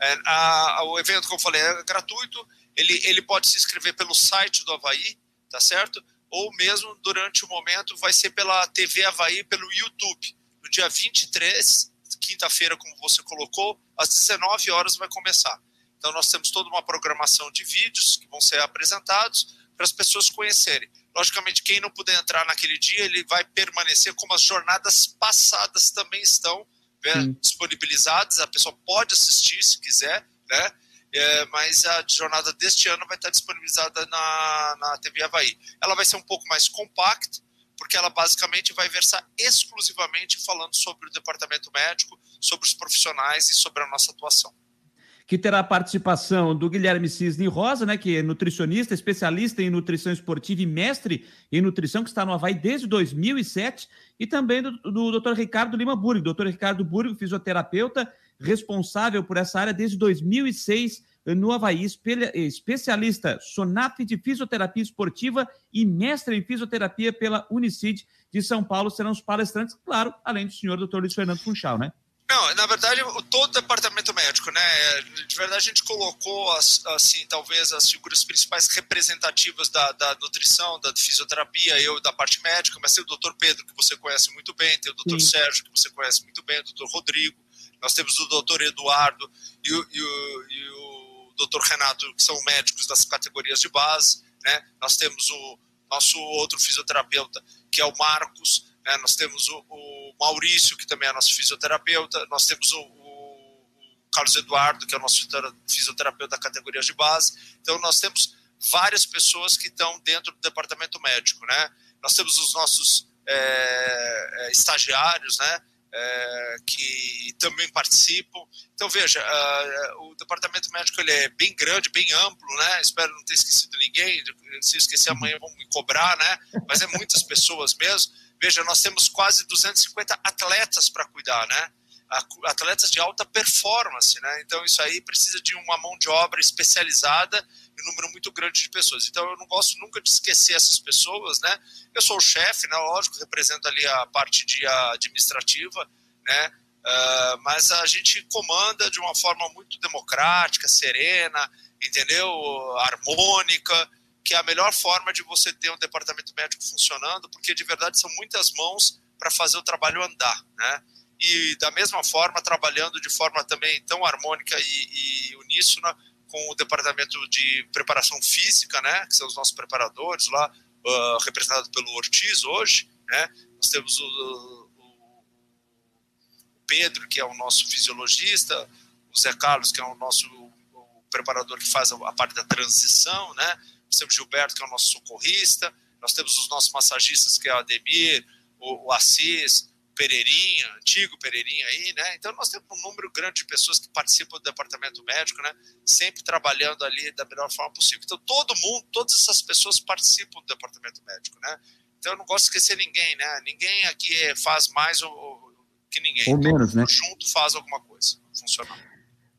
S6: É, a, o evento, como eu falei, é gratuito. Ele, ele pode se inscrever pelo site do Havaí, tá certo? ou mesmo durante o momento vai ser pela TV Havaí, pelo YouTube. No dia 23, quinta-feira, como você colocou, às 19 horas vai começar. Então nós temos toda uma programação de vídeos que vão ser apresentados para as pessoas conhecerem. Logicamente, quem não puder entrar naquele dia, ele vai permanecer como as jornadas passadas também estão né, disponibilizadas. A pessoa pode assistir se quiser, né? é, mas a jornada deste ano vai estar disponibilizada na, na TV Havaí. Ela vai ser um pouco mais compacta, porque ela basicamente vai versar exclusivamente falando sobre o departamento médico, sobre os profissionais e sobre a nossa atuação
S1: que terá a participação do Guilherme Cisne Rosa, né, que é nutricionista, especialista em nutrição esportiva e mestre em nutrição, que está no Havaí desde 2007, e também do, do Dr. Ricardo Lima Burgo. Dr. Ricardo Burgo, fisioterapeuta, responsável por essa área desde 2006 no Havaí, especialista SONAF de fisioterapia esportiva e mestre em fisioterapia pela Unicid de São Paulo, serão os palestrantes, claro, além do senhor Dr. Luiz Fernando Funchal, né?
S6: Não, na verdade, todo o departamento médico, né? De verdade, a gente colocou, assim, talvez as figuras principais representativas da, da nutrição, da fisioterapia, eu da parte médica, mas tem o doutor Pedro, que você conhece muito bem, tem o doutor Sérgio, que você conhece muito bem, o doutor Rodrigo, nós temos o doutor Eduardo e o, e o, e o doutor Renato, que são médicos das categorias de base, né? Nós temos o nosso outro fisioterapeuta, que é o Marcos, né? Nós temos o, o, Maurício, que também é nosso fisioterapeuta, nós temos o, o, Carlos Eduardo, que é o nosso fisioterapeuta da categoria de base. Então, nós temos várias pessoas que estão dentro do departamento médico. Né? Nós temos os nossos é, estagiários, né? É, que também participam. Então, veja, o departamento médico ele é bem grande, bem amplo, né? Espero não ter esquecido ninguém. Se esquecer amanhã vão me cobrar, né? Mas é muitas pessoas mesmo. Veja, nós temos quase 250 atletas para cuidar, né? Atletas de alta performance, né? Então isso aí precisa de uma mão de obra especializada e um número muito grande de pessoas. Então eu não gosto nunca de esquecer essas pessoas, né? Eu sou o chefe, né? Lógico, represento ali a parte de administrativa, né? Uh, mas a gente comanda de uma forma muito democrática, serena, entendeu? Harmônica que é a melhor forma de você ter um departamento médico funcionando, porque de verdade são muitas mãos para fazer o trabalho andar, né? E da mesma forma, trabalhando de forma também tão harmônica e, e uníssona com o departamento de preparação física, né? Que são os nossos preparadores lá, uh, representado pelo Ortiz hoje, né? Nós temos o, o, o Pedro, que é o nosso fisiologista, o Zé Carlos, que é o nosso o preparador que faz a, parte da transição, né? nós temos Gilberto, que é o nosso socorrista, nós temos os nossos massagistas, que é o Ademir, o, o Assis, o Pereirinha, antigo Pereirinha aí, né? Então nós temos um número grande de pessoas que participam do departamento médico, né? Sempre trabalhando ali da melhor forma possível. Então todo mundo, todas essas pessoas participam do departamento médico, né? Então eu não gosto de esquecer ninguém, né? Ninguém aqui faz mais ou, que ninguém.
S1: Ou menos, né?
S6: Junto faz alguma coisa funcionar.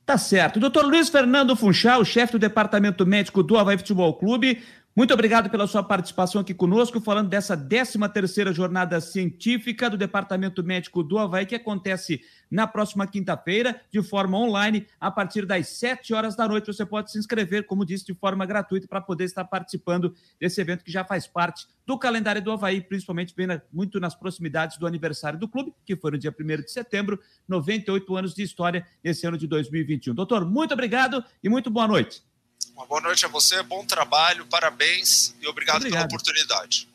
S1: Tá certo. Doutor Luiz Fernando Funchal, chefe do Departamento Médico do Havaí Futebol Clube, muito obrigado pela sua participação aqui conosco, falando dessa 13ª jornada científica do Departamento Médico do Havaí, que acontece na próxima quinta-feira, de forma online, a partir das 7 horas da noite. Você pode se inscrever, como disse, de forma gratuita, para poder estar participando desse evento que já faz parte do calendário do Havaí, principalmente bem na, muito nas proximidades do aniversário do clube, que foi no dia 1 de setembro, 98 anos de história nesse ano de 2021. Doutor, muito obrigado e muito boa noite.
S6: Uma boa noite a você, bom trabalho, parabéns e obrigado, obrigado. pela oportunidade.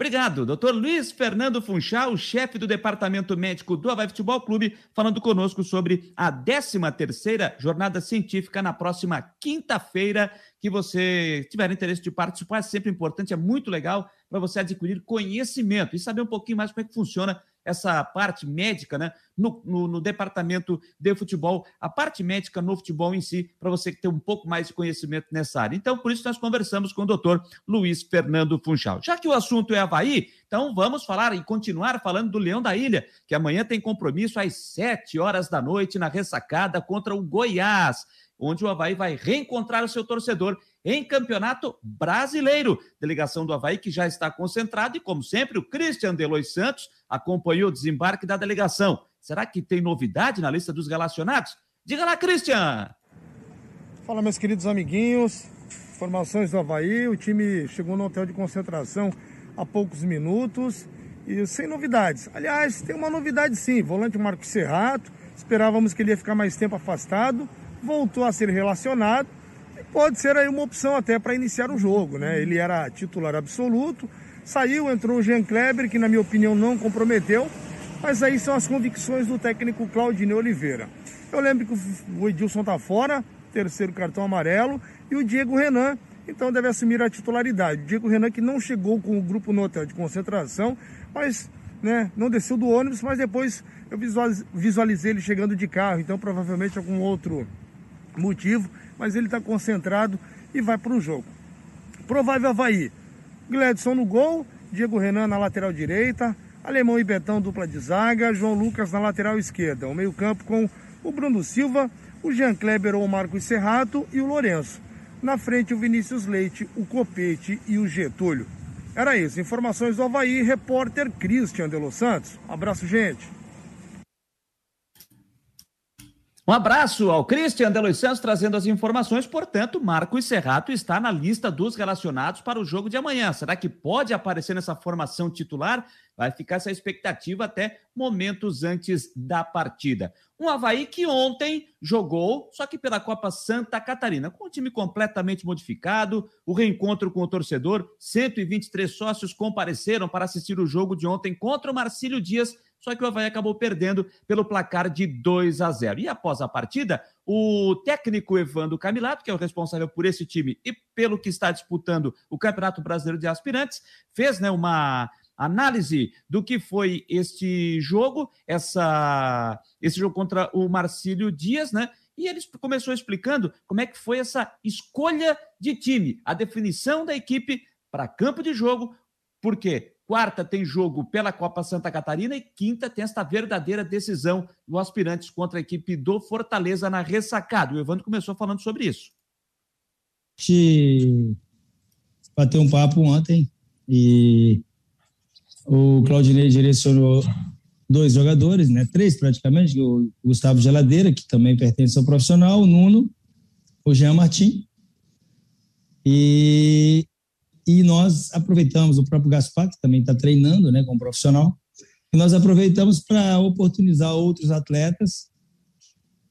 S1: Obrigado, doutor Luiz Fernando Funchal, chefe do Departamento Médico do Havaí Futebol Clube, falando conosco sobre a 13ª jornada científica na próxima quinta-feira, que você tiver interesse de participar, é sempre importante, é muito legal para você adquirir conhecimento e saber um pouquinho mais como é que funciona essa parte médica, né, no, no, no, departamento de futebol, a parte médica no futebol em si, para você ter um pouco mais de conhecimento nessa área. Então, por isso, nós conversamos com o doutor Luiz Fernando Funchal. Já que o assunto é Havaí, então vamos falar e continuar falando do Leão da Ilha, que amanhã tem compromisso às sete horas da noite na ressacada contra o Goiás onde o Havaí vai reencontrar o seu torcedor em campeonato brasileiro. Delegação do Havaí que já está concentrada e, como sempre, o Christian Delois Santos acompanhou o desembarque da delegação. Será que tem novidade na lista dos relacionados? Diga lá, Christian!
S7: Fala, meus queridos amiguinhos. Formações do Havaí. O time chegou no hotel de concentração há poucos minutos e sem novidades. Aliás, tem uma novidade sim. Volante Marcos Serrato. Esperávamos que ele ia ficar mais tempo afastado. Voltou a ser relacionado pode ser aí uma opção até para iniciar o jogo, né? Ele era titular absoluto, saiu, entrou o Jean Kleber, que na minha opinião não comprometeu, mas aí são as convicções do técnico Claudinei Oliveira. Eu lembro que o Edilson tá fora, terceiro cartão amarelo, e o Diego Renan, então deve assumir a titularidade. O Diego Renan que não chegou com o grupo no hotel de concentração, mas né, não desceu do ônibus, mas depois eu visualizei ele chegando de carro, então provavelmente algum outro motivo, mas ele está concentrado e vai para o jogo. Provável Havaí, Gledson no gol, Diego Renan na lateral direita, Alemão e Betão dupla de zaga, João Lucas na lateral esquerda, o meio campo com o Bruno Silva, o Jean Kleber ou o Marcos Serrato e o Lourenço. Na frente o Vinícius Leite, o Copete e o Getúlio. Era isso, informações do Havaí, repórter Christian de Los Santos. Um abraço, gente.
S1: Um abraço ao Christian Delois Santos trazendo as informações. Portanto, Marcos Serrato está na lista dos relacionados para o jogo de amanhã. Será que pode aparecer nessa formação titular? Vai ficar essa expectativa até momentos antes da partida. Um Havaí que ontem jogou, só que pela Copa Santa Catarina, com o time completamente modificado, o reencontro com o torcedor, 123 sócios compareceram para assistir o jogo de ontem contra o Marcílio Dias só que o Havaí acabou perdendo pelo placar de 2 a 0. E após a partida, o técnico Evandro Camilato, que é o responsável por esse time e pelo que está disputando o Campeonato Brasileiro de Aspirantes, fez né, uma análise do que foi este jogo, essa, esse jogo contra o Marcílio Dias, né? E ele começou explicando como é que foi essa escolha de time, a definição da equipe para campo de jogo, porque Quarta tem jogo pela Copa Santa Catarina e quinta tem esta verdadeira decisão do aspirantes contra a equipe do Fortaleza na ressacada. O Evandro começou falando sobre isso.
S8: Gente bateu um papo ontem e o Claudinei direcionou dois jogadores, né? Três praticamente, o Gustavo Geladeira, que também pertence ao profissional, o Nuno, o Jean Martin. E e nós aproveitamos o próprio Gaspar, que também está treinando né, como profissional, e nós aproveitamos para oportunizar outros atletas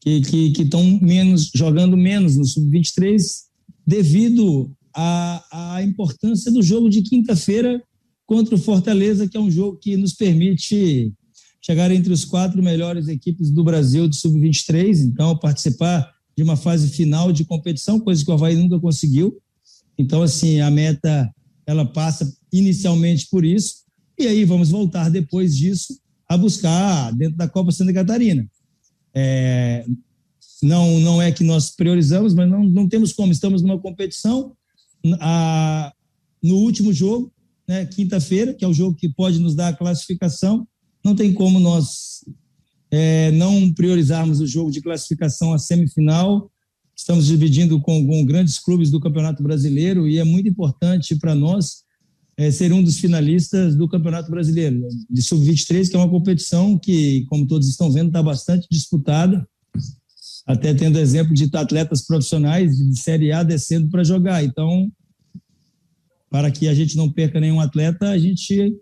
S8: que estão menos jogando menos no sub-23 devido à, à importância do jogo de quinta-feira contra o Fortaleza, que é um jogo que nos permite chegar entre os quatro melhores equipes do Brasil de sub-23, então participar de uma fase final de competição, coisa que o Havaí nunca conseguiu. Então, assim, a meta ela passa inicialmente por isso, e aí vamos voltar depois disso a buscar dentro da Copa Santa Catarina. É, não, não é que nós priorizamos, mas não, não temos como. Estamos numa competição. A, no último jogo, né, quinta-feira, que é o jogo que pode nos dar a classificação, não tem como nós é, não priorizarmos o jogo de classificação à semifinal Estamos dividindo com, com grandes clubes do Campeonato Brasileiro e é muito importante para nós é, ser um dos finalistas do Campeonato Brasileiro de Sub-23, que é uma competição que, como todos estão vendo, está bastante disputada, até tendo exemplo de atletas profissionais de Série A descendo para jogar. Então, para que a gente não perca nenhum atleta, a gente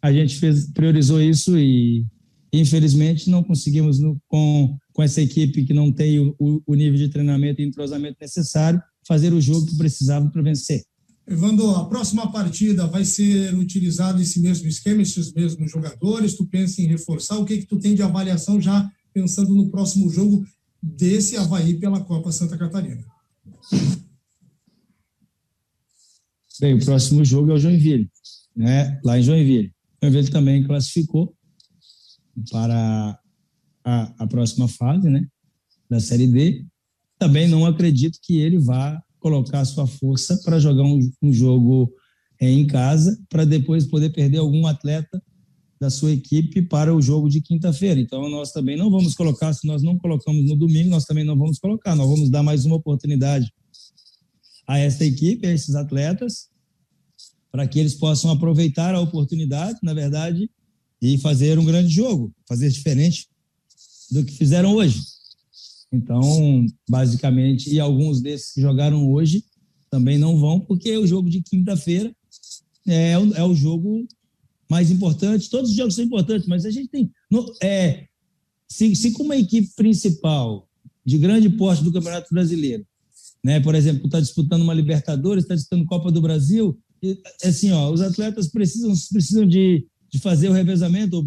S8: a gente fez, priorizou isso e infelizmente não conseguimos no, com com essa equipe que não tem o, o nível de treinamento e entrosamento necessário, fazer o jogo que precisava para vencer.
S9: Evandro, a próxima partida vai ser utilizado esse mesmo esquema, esses mesmos jogadores? Tu pensa em reforçar? O que que tu tem de avaliação já pensando no próximo jogo desse Havaí pela Copa Santa Catarina?
S8: Bem, o próximo jogo é o Joinville, né? lá em Joinville. O Joinville também classificou para a, a próxima fase, né, da Série D. Também não acredito que ele vá colocar sua força para jogar um, um jogo é, em casa, para depois poder perder algum atleta da sua equipe para o jogo de quinta-feira. Então, nós também não vamos colocar, se nós não colocamos no domingo, nós também não vamos colocar, nós vamos dar mais uma oportunidade a esta equipe, a esses atletas, para que eles possam aproveitar a oportunidade, na verdade, e fazer um grande jogo, fazer diferente do que fizeram hoje. Então, basicamente, e alguns desses que jogaram hoje também não vão, porque o jogo de quinta-feira é, é o jogo mais importante. Todos os jogos são importantes, mas a gente tem. No, é, se, se com uma equipe principal de grande porte do Campeonato Brasileiro, né, por exemplo, está disputando uma Libertadores, está disputando Copa do Brasil, e, assim, ó, os atletas precisam, precisam de, de fazer o revezamento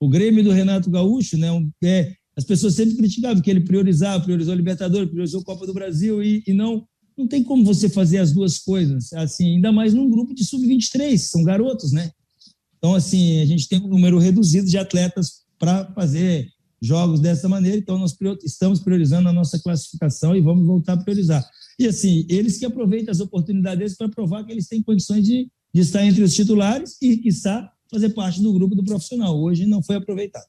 S8: o Grêmio do Renato Gaúcho, né? É, as pessoas sempre criticavam que ele priorizava, priorizou a Libertadores, priorizou a Copa do Brasil e, e não não tem como você fazer as duas coisas, assim, ainda mais num grupo de sub-23, são garotos, né? Então, assim, a gente tem um número reduzido de atletas para fazer jogos dessa maneira, então nós estamos priorizando a nossa classificação e vamos voltar a priorizar. E, assim, eles que aproveitam as oportunidades para provar que eles têm condições de, de estar entre os titulares e, quiçá, fazer parte do grupo do profissional. Hoje não foi aproveitado.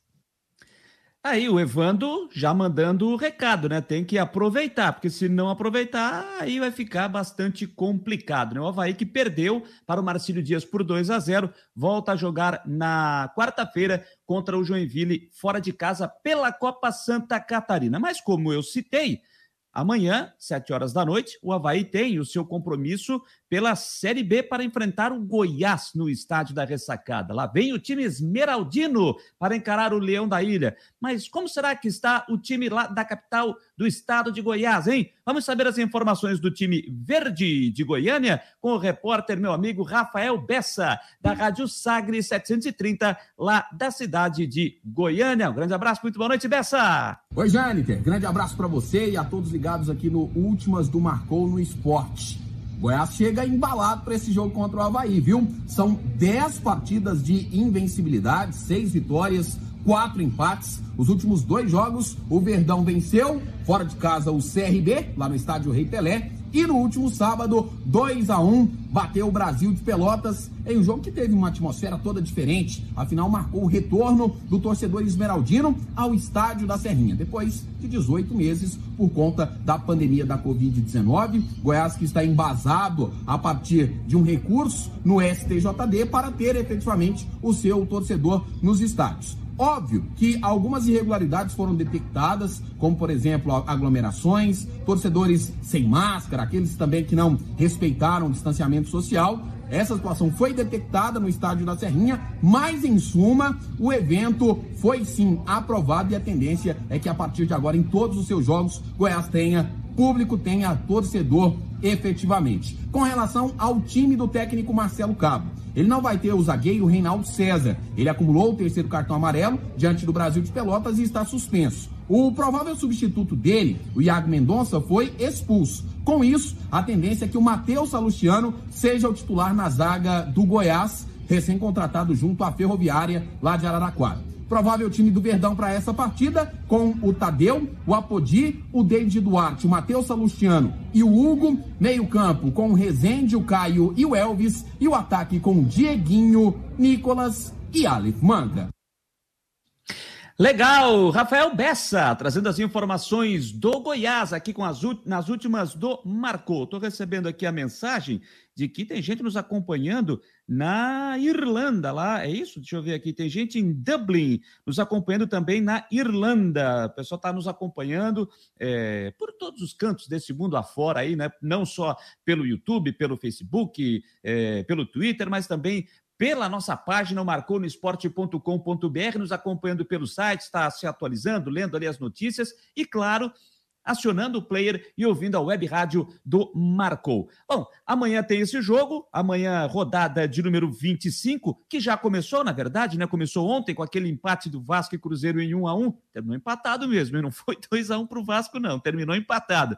S1: Aí o Evandro já mandando o recado, né? Tem que aproveitar, porque se não aproveitar, aí vai ficar bastante complicado, né? O Havaí que perdeu para o Marcílio Dias por 2 a 0, volta a jogar na quarta-feira contra o Joinville fora de casa pela Copa Santa Catarina. Mas como eu citei, Amanhã, sete horas da noite, o Havaí tem o seu compromisso pela Série B para enfrentar o Goiás no estádio da Ressacada. Lá vem o time esmeraldino para encarar o Leão da Ilha. Mas como será que está o time lá da capital do estado de Goiás, hein? Vamos saber as informações do time verde de Goiânia com o repórter, meu amigo Rafael Bessa, da Rádio Sagre 730, lá da cidade de Goiânia. Um grande abraço, muito boa noite, Bessa!
S10: Oi, Jâniter. Grande abraço para você e a todos ligados aqui no Últimas do Marcou no Esporte. Goiás chega embalado para esse jogo contra o Havaí, viu? São 10 partidas de invencibilidade, 6 vitórias, 4 empates. Os últimos dois jogos, o Verdão venceu, fora de casa o CRB, lá no estádio Rei Pelé, e no último sábado, 2 a 1 bateu o Brasil de Pelotas em um jogo que teve uma atmosfera toda diferente. Afinal, marcou o retorno do torcedor esmeraldino ao estádio da Serrinha, depois de 18 meses por conta da pandemia da Covid-19. Goiás que está embasado a partir de um recurso no STJD para ter efetivamente o seu torcedor nos estádios. Óbvio que algumas irregularidades foram detectadas, como por exemplo aglomerações, torcedores sem máscara, aqueles também que não respeitaram o distanciamento social. Essa situação foi detectada no estádio da Serrinha, mas em suma, o evento foi sim aprovado e a tendência é que a partir de agora, em todos os seus jogos, Goiás tenha público, tenha torcedor efetivamente. Com relação ao time do técnico Marcelo Cabo, ele não vai ter o zagueiro Reinaldo César. Ele acumulou o terceiro cartão amarelo diante do Brasil de Pelotas e está suspenso. O provável substituto dele, o Iago Mendonça, foi expulso. Com isso, a tendência é que o Matheus Salustiano seja o titular na zaga do Goiás, recém-contratado junto à Ferroviária lá de Araraquara. Provável time do Verdão para essa partida, com o Tadeu, o Apodi, o David Duarte, o Matheus Salustiano e o Hugo. Meio-campo com o Rezende, o Caio e o Elvis. E o ataque com o Dieguinho, Nicolas e Aleph Manga.
S1: Legal, Rafael Bessa, trazendo as informações do Goiás aqui com as nas últimas do Marcou. Estou recebendo aqui a mensagem de que tem gente nos acompanhando na Irlanda, lá, é isso? Deixa eu ver aqui, tem gente em Dublin nos acompanhando também na Irlanda. O pessoal está nos acompanhando é, por todos os cantos desse mundo afora aí, né? Não só pelo YouTube, pelo Facebook, é, pelo Twitter, mas também pela nossa página, marconosport.com.br, nos acompanhando pelo site, está se atualizando, lendo ali as notícias e, claro, acionando o player e ouvindo a web rádio do Marcou. Bom, amanhã tem esse jogo, amanhã rodada de número 25, que já começou, na verdade, né? Começou ontem com aquele empate do Vasco e Cruzeiro em 1 a 1 terminou empatado mesmo, e não foi 2 a 1 para o Vasco, não, terminou empatado.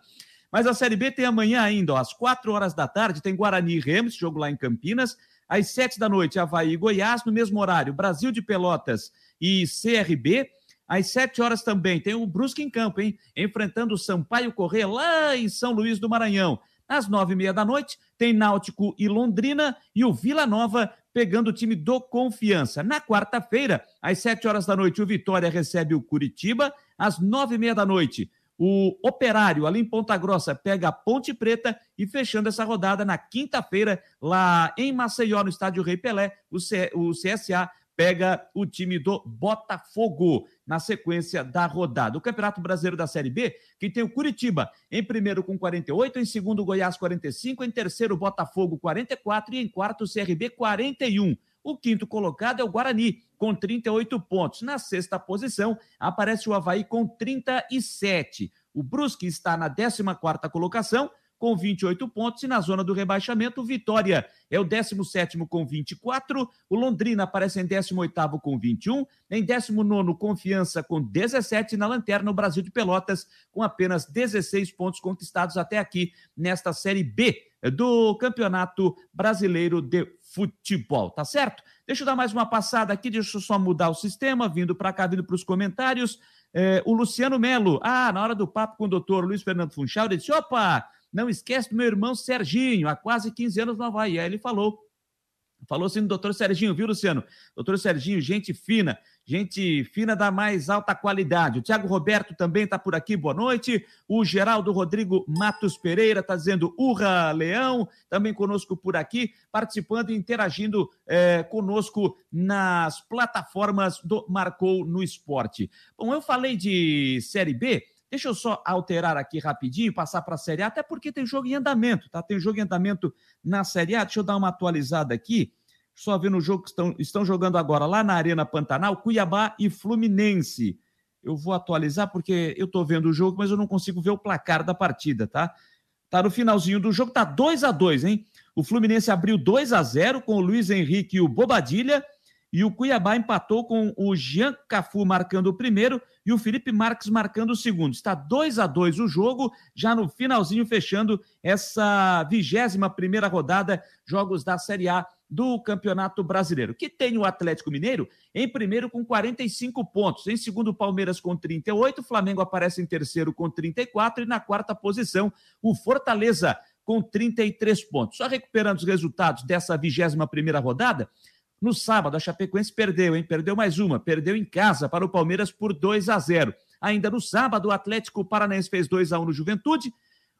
S1: Mas a Série B tem amanhã ainda, ó, às 4 horas da tarde, tem Guarani e Remos, jogo lá em Campinas. Às sete da noite, Havaí e Goiás, no mesmo horário, Brasil de Pelotas e CRB. Às sete horas também tem o Brusque em campo, hein? Enfrentando o Sampaio Corrêa lá em São Luís do Maranhão. Às nove e meia da noite, tem Náutico e Londrina e o Vila Nova pegando o time do Confiança. Na quarta-feira, às sete horas da noite, o Vitória recebe o Curitiba. Às nove e meia da noite, o Operário, ali em Ponta Grossa, pega a Ponte Preta e fechando essa rodada na quinta-feira, lá em Maceió, no estádio Rei Pelé, o, C... o CSA pega o time do Botafogo na sequência da rodada. O Campeonato Brasileiro da Série B, que tem o Curitiba em primeiro com 48, em segundo Goiás 45, em terceiro Botafogo 44 e em quarto CRB 41. O quinto colocado é o Guarani, com 38 pontos. Na sexta posição, aparece o Havaí com 37. O Brusque está na 14 colocação, com 28 pontos. E na zona do rebaixamento, Vitória é o 17 com 24. O Londrina aparece em 18 com 21. Em 19, Confiança com 17. E na lanterna, o Brasil de Pelotas com apenas 16 pontos conquistados até aqui nesta Série B do Campeonato Brasileiro de Futebol, tá certo? Deixa eu dar mais uma passada aqui, deixa eu só mudar o sistema, vindo para cá, vindo para os comentários. É, o Luciano Melo, ah, na hora do papo com o doutor Luiz Fernando Funchal, ele disse: opa, não esquece do meu irmão Serginho, há quase 15 anos no Havaí. Aí ele falou. Falou assim do doutor Serginho, viu, Luciano? Doutor Serginho, gente fina, gente fina da mais alta qualidade. O Tiago Roberto também está por aqui, boa noite. O Geraldo Rodrigo Matos Pereira está dizendo urra, Leão, também conosco por aqui, participando e interagindo é, conosco nas plataformas do Marcou no Esporte. Bom, eu falei de Série B, Deixa eu só alterar aqui rapidinho, passar para a Série A, até porque tem jogo em andamento, tá? Tem jogo em andamento na Série A. Deixa eu dar uma atualizada aqui. Só ver no jogo que estão, estão jogando agora lá na Arena Pantanal, Cuiabá e Fluminense. Eu vou atualizar porque eu estou vendo o jogo, mas eu não consigo ver o placar da partida, tá? Tá no finalzinho do jogo, tá 2 a 2 hein? O Fluminense abriu 2 a 0 com o Luiz Henrique e o Bobadilha. E o Cuiabá empatou com o Jean Cafu marcando o primeiro e o Felipe Marques marcando o segundo. Está 2 a 2 o jogo, já no finalzinho, fechando essa vigésima primeira rodada, jogos da Série A do Campeonato Brasileiro, que tem o Atlético Mineiro em primeiro com 45 pontos, em segundo o Palmeiras com 38, o Flamengo aparece em terceiro com 34 e na quarta posição o Fortaleza com 33 pontos. Só recuperando os resultados dessa vigésima primeira rodada, no sábado, a Chapecoense perdeu, hein? Perdeu mais uma, perdeu em casa para o Palmeiras por 2 a 0. Ainda no sábado, o Atlético Paranaense fez 2 a 1 no Juventude.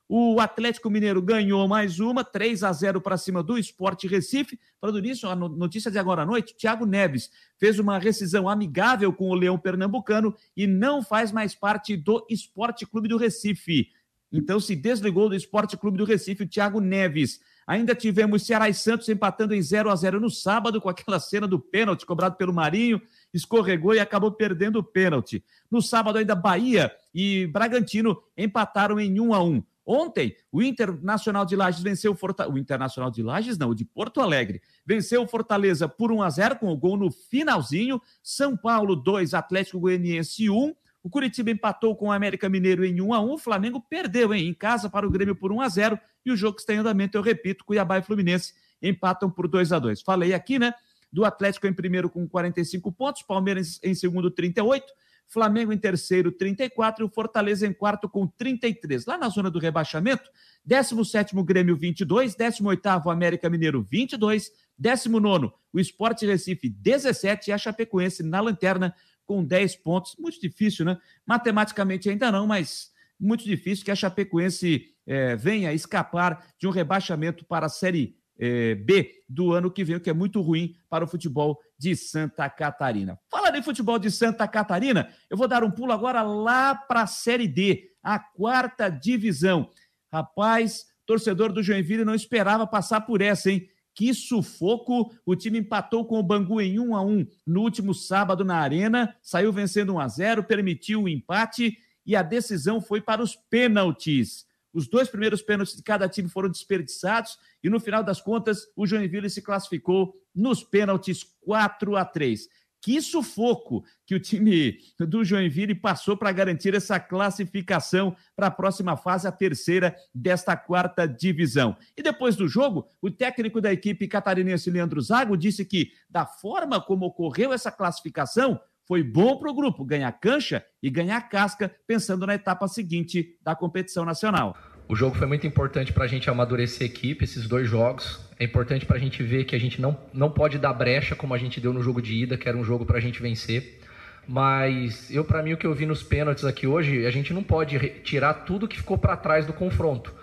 S1: O Atlético Mineiro ganhou mais uma, 3 a 0 para cima do Esporte Recife. Falando nisso, a notícia de agora à noite: Thiago Neves fez uma rescisão amigável com o Leão Pernambucano e não faz mais parte do Esporte Clube do Recife. Então se desligou do Esporte Clube do Recife o Thiago Neves. Ainda tivemos Ceará e Santos empatando em 0 a 0 no sábado, com aquela cena do pênalti cobrado pelo Marinho, escorregou e acabou perdendo o pênalti. No sábado, ainda Bahia e Bragantino empataram em 1 a 1 Ontem, o Internacional de Lages venceu o Fortaleza. O Internacional de Lages, não, o de Porto Alegre. Venceu o Fortaleza por 1 a 0 com o gol no finalzinho. São Paulo 2, Atlético Goianiense 1. O Curitiba empatou com o América Mineiro em 1 a 1 O Flamengo perdeu hein, em casa para o Grêmio por 1 a 0 E o jogo que está em andamento, eu repito, Cuiabá e Fluminense empatam por 2 a 2 Falei aqui, né? Do Atlético em primeiro com 45 pontos, Palmeiras em segundo 38, Flamengo em terceiro 34 e o Fortaleza em quarto com 33. Lá na zona do rebaixamento, 17 Grêmio 22, 18 América Mineiro 22, 19 o Esporte Recife 17 e a Chapecoense na lanterna com 10 pontos. Muito difícil, né? Matematicamente ainda não, mas muito difícil que a Chapecoense é, venha escapar de um rebaixamento para a Série é, B do ano que vem, o que é muito ruim para o futebol de Santa Catarina. Fala de futebol de Santa Catarina, eu vou dar um pulo agora lá para a Série D, a quarta divisão. Rapaz, torcedor do Joinville não esperava passar por essa, hein? Que sufoco! O time empatou com o Bangu em 1 a 1 no último sábado na Arena, saiu vencendo 1 a 0, permitiu o empate e a decisão foi para os pênaltis. Os dois primeiros pênaltis de cada time foram desperdiçados e no final das contas o Joinville se classificou nos pênaltis 4 a 3. Que sufoco que o time do Joinville passou para garantir essa classificação para a próxima fase, a terceira desta quarta divisão. E depois do jogo, o técnico da equipe catarinense, Leandro Zago, disse que, da forma como ocorreu essa classificação, foi bom para o grupo ganhar cancha e ganhar casca, pensando na etapa seguinte da competição nacional.
S11: O jogo foi muito importante para a gente amadurecer a equipe, esses dois jogos. É importante para a gente ver que a gente não, não pode dar brecha como a gente deu no jogo de ida, que era um jogo para a gente vencer. Mas eu, para mim, o que eu vi nos pênaltis aqui hoje, a gente não pode tirar tudo que ficou para trás do confronto.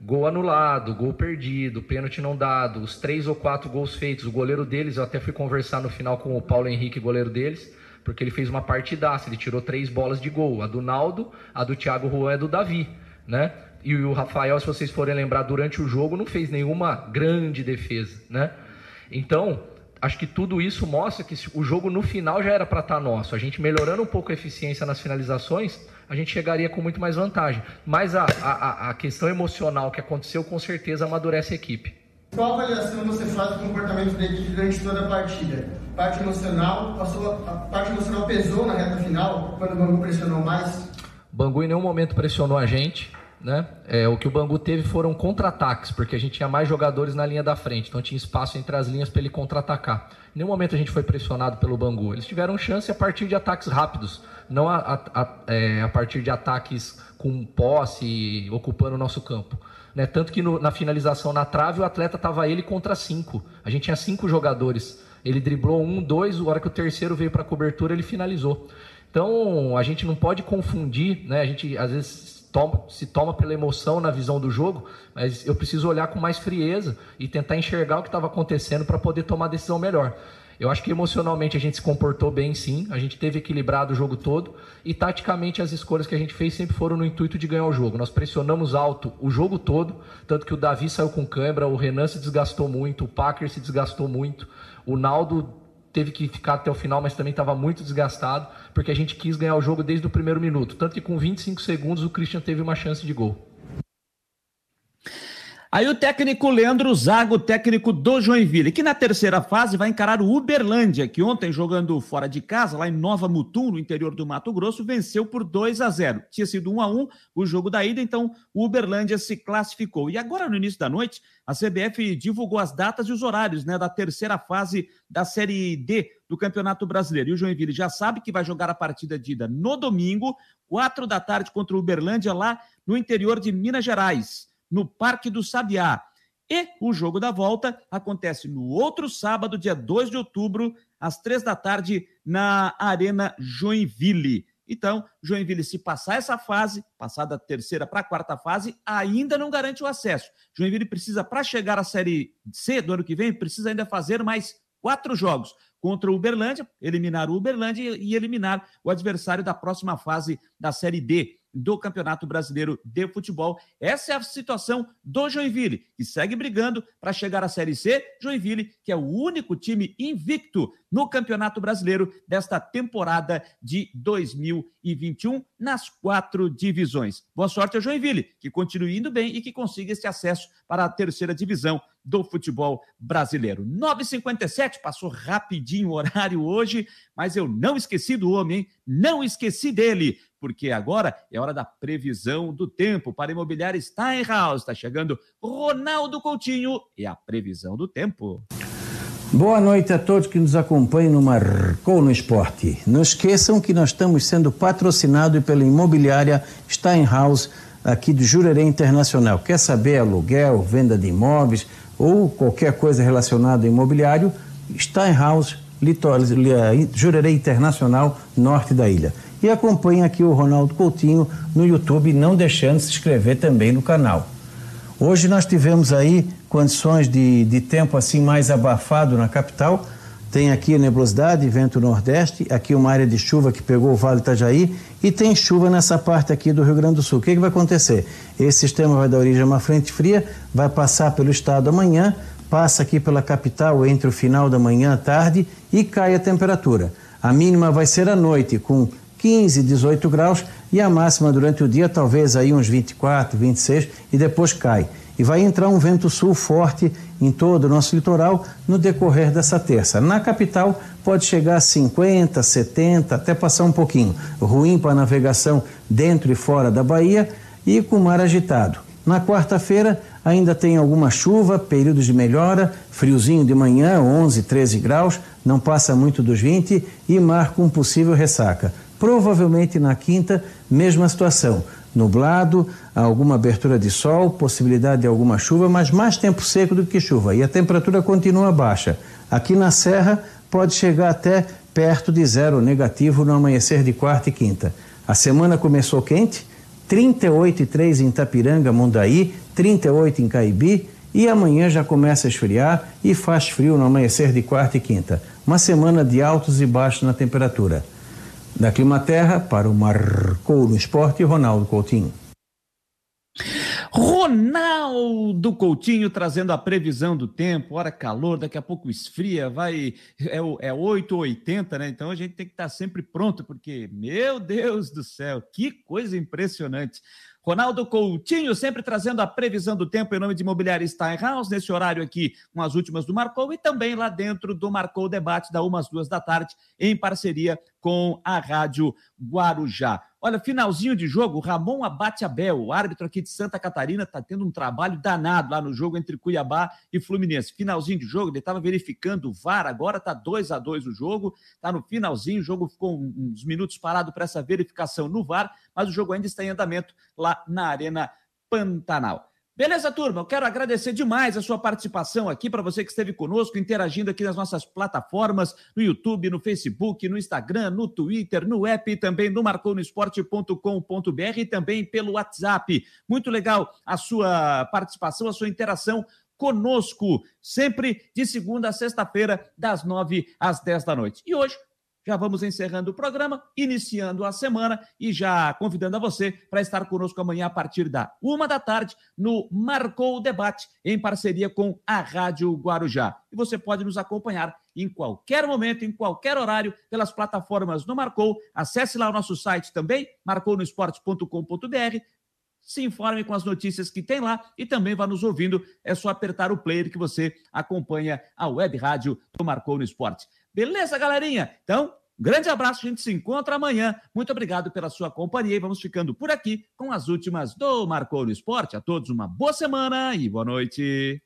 S11: Gol anulado, gol perdido, pênalti não dado, os três ou quatro gols feitos. O goleiro deles, eu até fui conversar no final com o Paulo Henrique, goleiro deles, porque ele fez uma partidaça, ele tirou três bolas de gol. A do Naldo, a do Thiago Juan e do Davi, né? E o Rafael, se vocês forem lembrar, durante o jogo não fez nenhuma grande defesa, né? Então, acho que tudo isso mostra que o jogo no final já era para estar tá nosso. A gente melhorando um pouco a eficiência nas finalizações, a gente chegaria com muito mais vantagem. Mas a, a, a questão emocional que aconteceu com certeza amadurece a equipe.
S12: Qual avaliação você faz do comportamento da equipe durante toda a partida? Parte emocional, passou, a parte emocional pesou na reta final, quando o Bangu pressionou mais?
S11: Bangu em nenhum momento pressionou a gente. Né? É, o que o Bangu teve foram contra-ataques, porque a gente tinha mais jogadores na linha da frente, então tinha espaço entre as linhas para ele contra-atacar. Em nenhum momento a gente foi pressionado pelo Bangu. Eles tiveram chance a partir de ataques rápidos, não a, a, a, é, a partir de ataques com posse, ocupando o nosso campo. Né? Tanto que no, na finalização na trave o atleta estava ele contra cinco. A gente tinha cinco jogadores. Ele driblou um, dois, a hora que o terceiro veio para a cobertura, ele finalizou. Então a gente não pode confundir, né? A gente às vezes toma, se toma pela emoção na visão do jogo, mas eu preciso olhar com mais frieza e tentar enxergar o que estava acontecendo para poder tomar a decisão melhor. Eu acho que emocionalmente a gente se comportou bem sim, a gente teve equilibrado o jogo todo e taticamente as escolhas que a gente fez sempre foram no intuito de ganhar o jogo. Nós pressionamos alto o jogo todo, tanto que o Davi saiu com câimbra, o Renan se desgastou muito, o Packer se desgastou muito, o Naldo teve que ficar até o final, mas também estava muito desgastado, porque a gente quis ganhar o jogo desde o primeiro minuto. Tanto que com 25 segundos o Christian teve uma chance de gol.
S1: Aí o técnico Leandro Zago, técnico do Joinville, que na terceira fase vai encarar o Uberlândia, que ontem, jogando fora de casa, lá em Nova Mutum, no interior do Mato Grosso, venceu por 2 a 0. Tinha sido 1 a 1 o jogo da ida, então o Uberlândia se classificou. E agora, no início da noite, a CBF divulgou as datas e os horários né, da terceira fase da Série D do Campeonato Brasileiro. E o Joinville já sabe que vai jogar a partida de ida no domingo, 4 da tarde, contra o Uberlândia, lá no interior de Minas Gerais no Parque do Sabiá. E o jogo da volta acontece no outro sábado, dia 2 de outubro, às três da tarde, na Arena Joinville. Então, Joinville, se passar essa fase, passar da terceira para a quarta fase, ainda não garante o acesso. Joinville precisa, para chegar à Série C do ano que vem, precisa ainda fazer mais quatro jogos contra o Uberlândia, eliminar o Uberlândia e eliminar o adversário da próxima fase da Série D do Campeonato Brasileiro de Futebol. Essa é a situação do Joinville, que segue brigando para chegar à Série C. Joinville, que é o único time invicto no Campeonato Brasileiro desta temporada de 2021 nas quatro divisões. Boa sorte ao Joinville, que continue indo bem e que consiga esse acesso para a terceira divisão do futebol brasileiro. 9h57, passou rapidinho o horário hoje, mas eu não esqueci do homem, não esqueci dele porque agora é hora da previsão do tempo para imobiliária Steinhaus. Está chegando Ronaldo Coutinho e a previsão do tempo.
S13: Boa noite a todos que nos acompanham no Marcou no Esporte. Não esqueçam que nós estamos sendo patrocinados pela imobiliária Steinhaus, aqui do Jurerê Internacional. Quer saber aluguel, venda de imóveis ou qualquer coisa relacionada ao imobiliário? Steinhaus, Jurerê Internacional, norte da ilha e acompanhe aqui o Ronaldo Coutinho no YouTube, não deixando de se inscrever também no canal. Hoje nós tivemos aí condições de, de tempo assim mais abafado na capital. Tem aqui nebulosidade, vento nordeste, aqui uma área de chuva que pegou o Vale Itajaí e tem chuva nessa parte aqui do Rio Grande do Sul. O que, que vai acontecer? Esse sistema vai dar origem a uma frente fria, vai passar pelo estado amanhã, passa aqui pela capital entre o final da manhã e tarde e cai a temperatura. A mínima vai ser à noite, com 15, 18 graus e a máxima durante o dia talvez aí uns 24, 26 e depois cai. E vai entrar um vento sul forte em todo o nosso litoral no decorrer dessa terça. Na capital pode chegar a 50, 70, até passar um pouquinho. Ruim para navegação dentro e fora da Bahia e com mar agitado. Na quarta-feira ainda tem alguma chuva, períodos de melhora, friozinho de manhã, 11, 13 graus, não passa muito dos 20 e mar com possível ressaca. Provavelmente na quinta, mesma situação. Nublado, alguma abertura de sol, possibilidade de alguma chuva, mas mais tempo seco do que chuva. E a temperatura continua baixa. Aqui na Serra pode chegar até perto de zero negativo no amanhecer de quarta e quinta. A semana começou quente, 38,3 em Itapiranga, Mundaí, 38 em Caibi e amanhã já começa a esfriar e faz frio no amanhecer de quarta e quinta. Uma semana de altos e baixos na temperatura. Da Climaterra para o Marcou no Esporte, Ronaldo Coutinho.
S1: Ronaldo Coutinho trazendo a previsão do tempo. Hora calor, daqui a pouco esfria, vai. É, é 8 ou 80, né? Então a gente tem que estar sempre pronto, porque, meu Deus do céu, que coisa impressionante. Ronaldo Coutinho, sempre trazendo a previsão do tempo em nome de Imobiliária Steinhaus, nesse horário aqui, com as últimas do Marcou, e também lá dentro do Marcou Debate, da umas duas da tarde, em parceria com a Rádio Guarujá. Olha, finalzinho de jogo, Ramon Abate Abel, o árbitro aqui de Santa Catarina, está tendo um trabalho danado lá no jogo entre Cuiabá e Fluminense. Finalzinho de jogo, ele estava verificando o VAR, agora está 2 a 2 o jogo, está no finalzinho, o jogo ficou uns minutos parado para essa verificação no VAR, mas o jogo ainda está em andamento lá na Arena Pantanal. Beleza, turma? Eu quero agradecer demais a sua participação aqui para você que esteve conosco, interagindo aqui nas nossas plataformas, no YouTube, no Facebook, no Instagram, no Twitter, no app também no marconosport.com.br e também pelo WhatsApp. Muito legal a sua participação, a sua interação conosco, sempre de segunda a sexta-feira, das nove às dez da noite. E hoje já vamos encerrando o programa, iniciando a semana e já convidando a você para estar conosco amanhã a partir da uma da tarde no Marcou o Debate, em parceria com a Rádio Guarujá. E você pode nos acompanhar em qualquer momento, em qualquer horário, pelas plataformas do Marcou. Acesse lá o nosso site também, marcounoesporte.com.br se informe com as notícias que tem lá e também vá nos ouvindo. É só apertar o player que você acompanha a web rádio do Marcou no Esporte. Beleza, galerinha? Então, um grande abraço, a gente se encontra amanhã. Muito obrigado pela sua companhia e vamos ficando por aqui com as últimas do Marcou no Esporte. A todos uma boa semana e boa noite.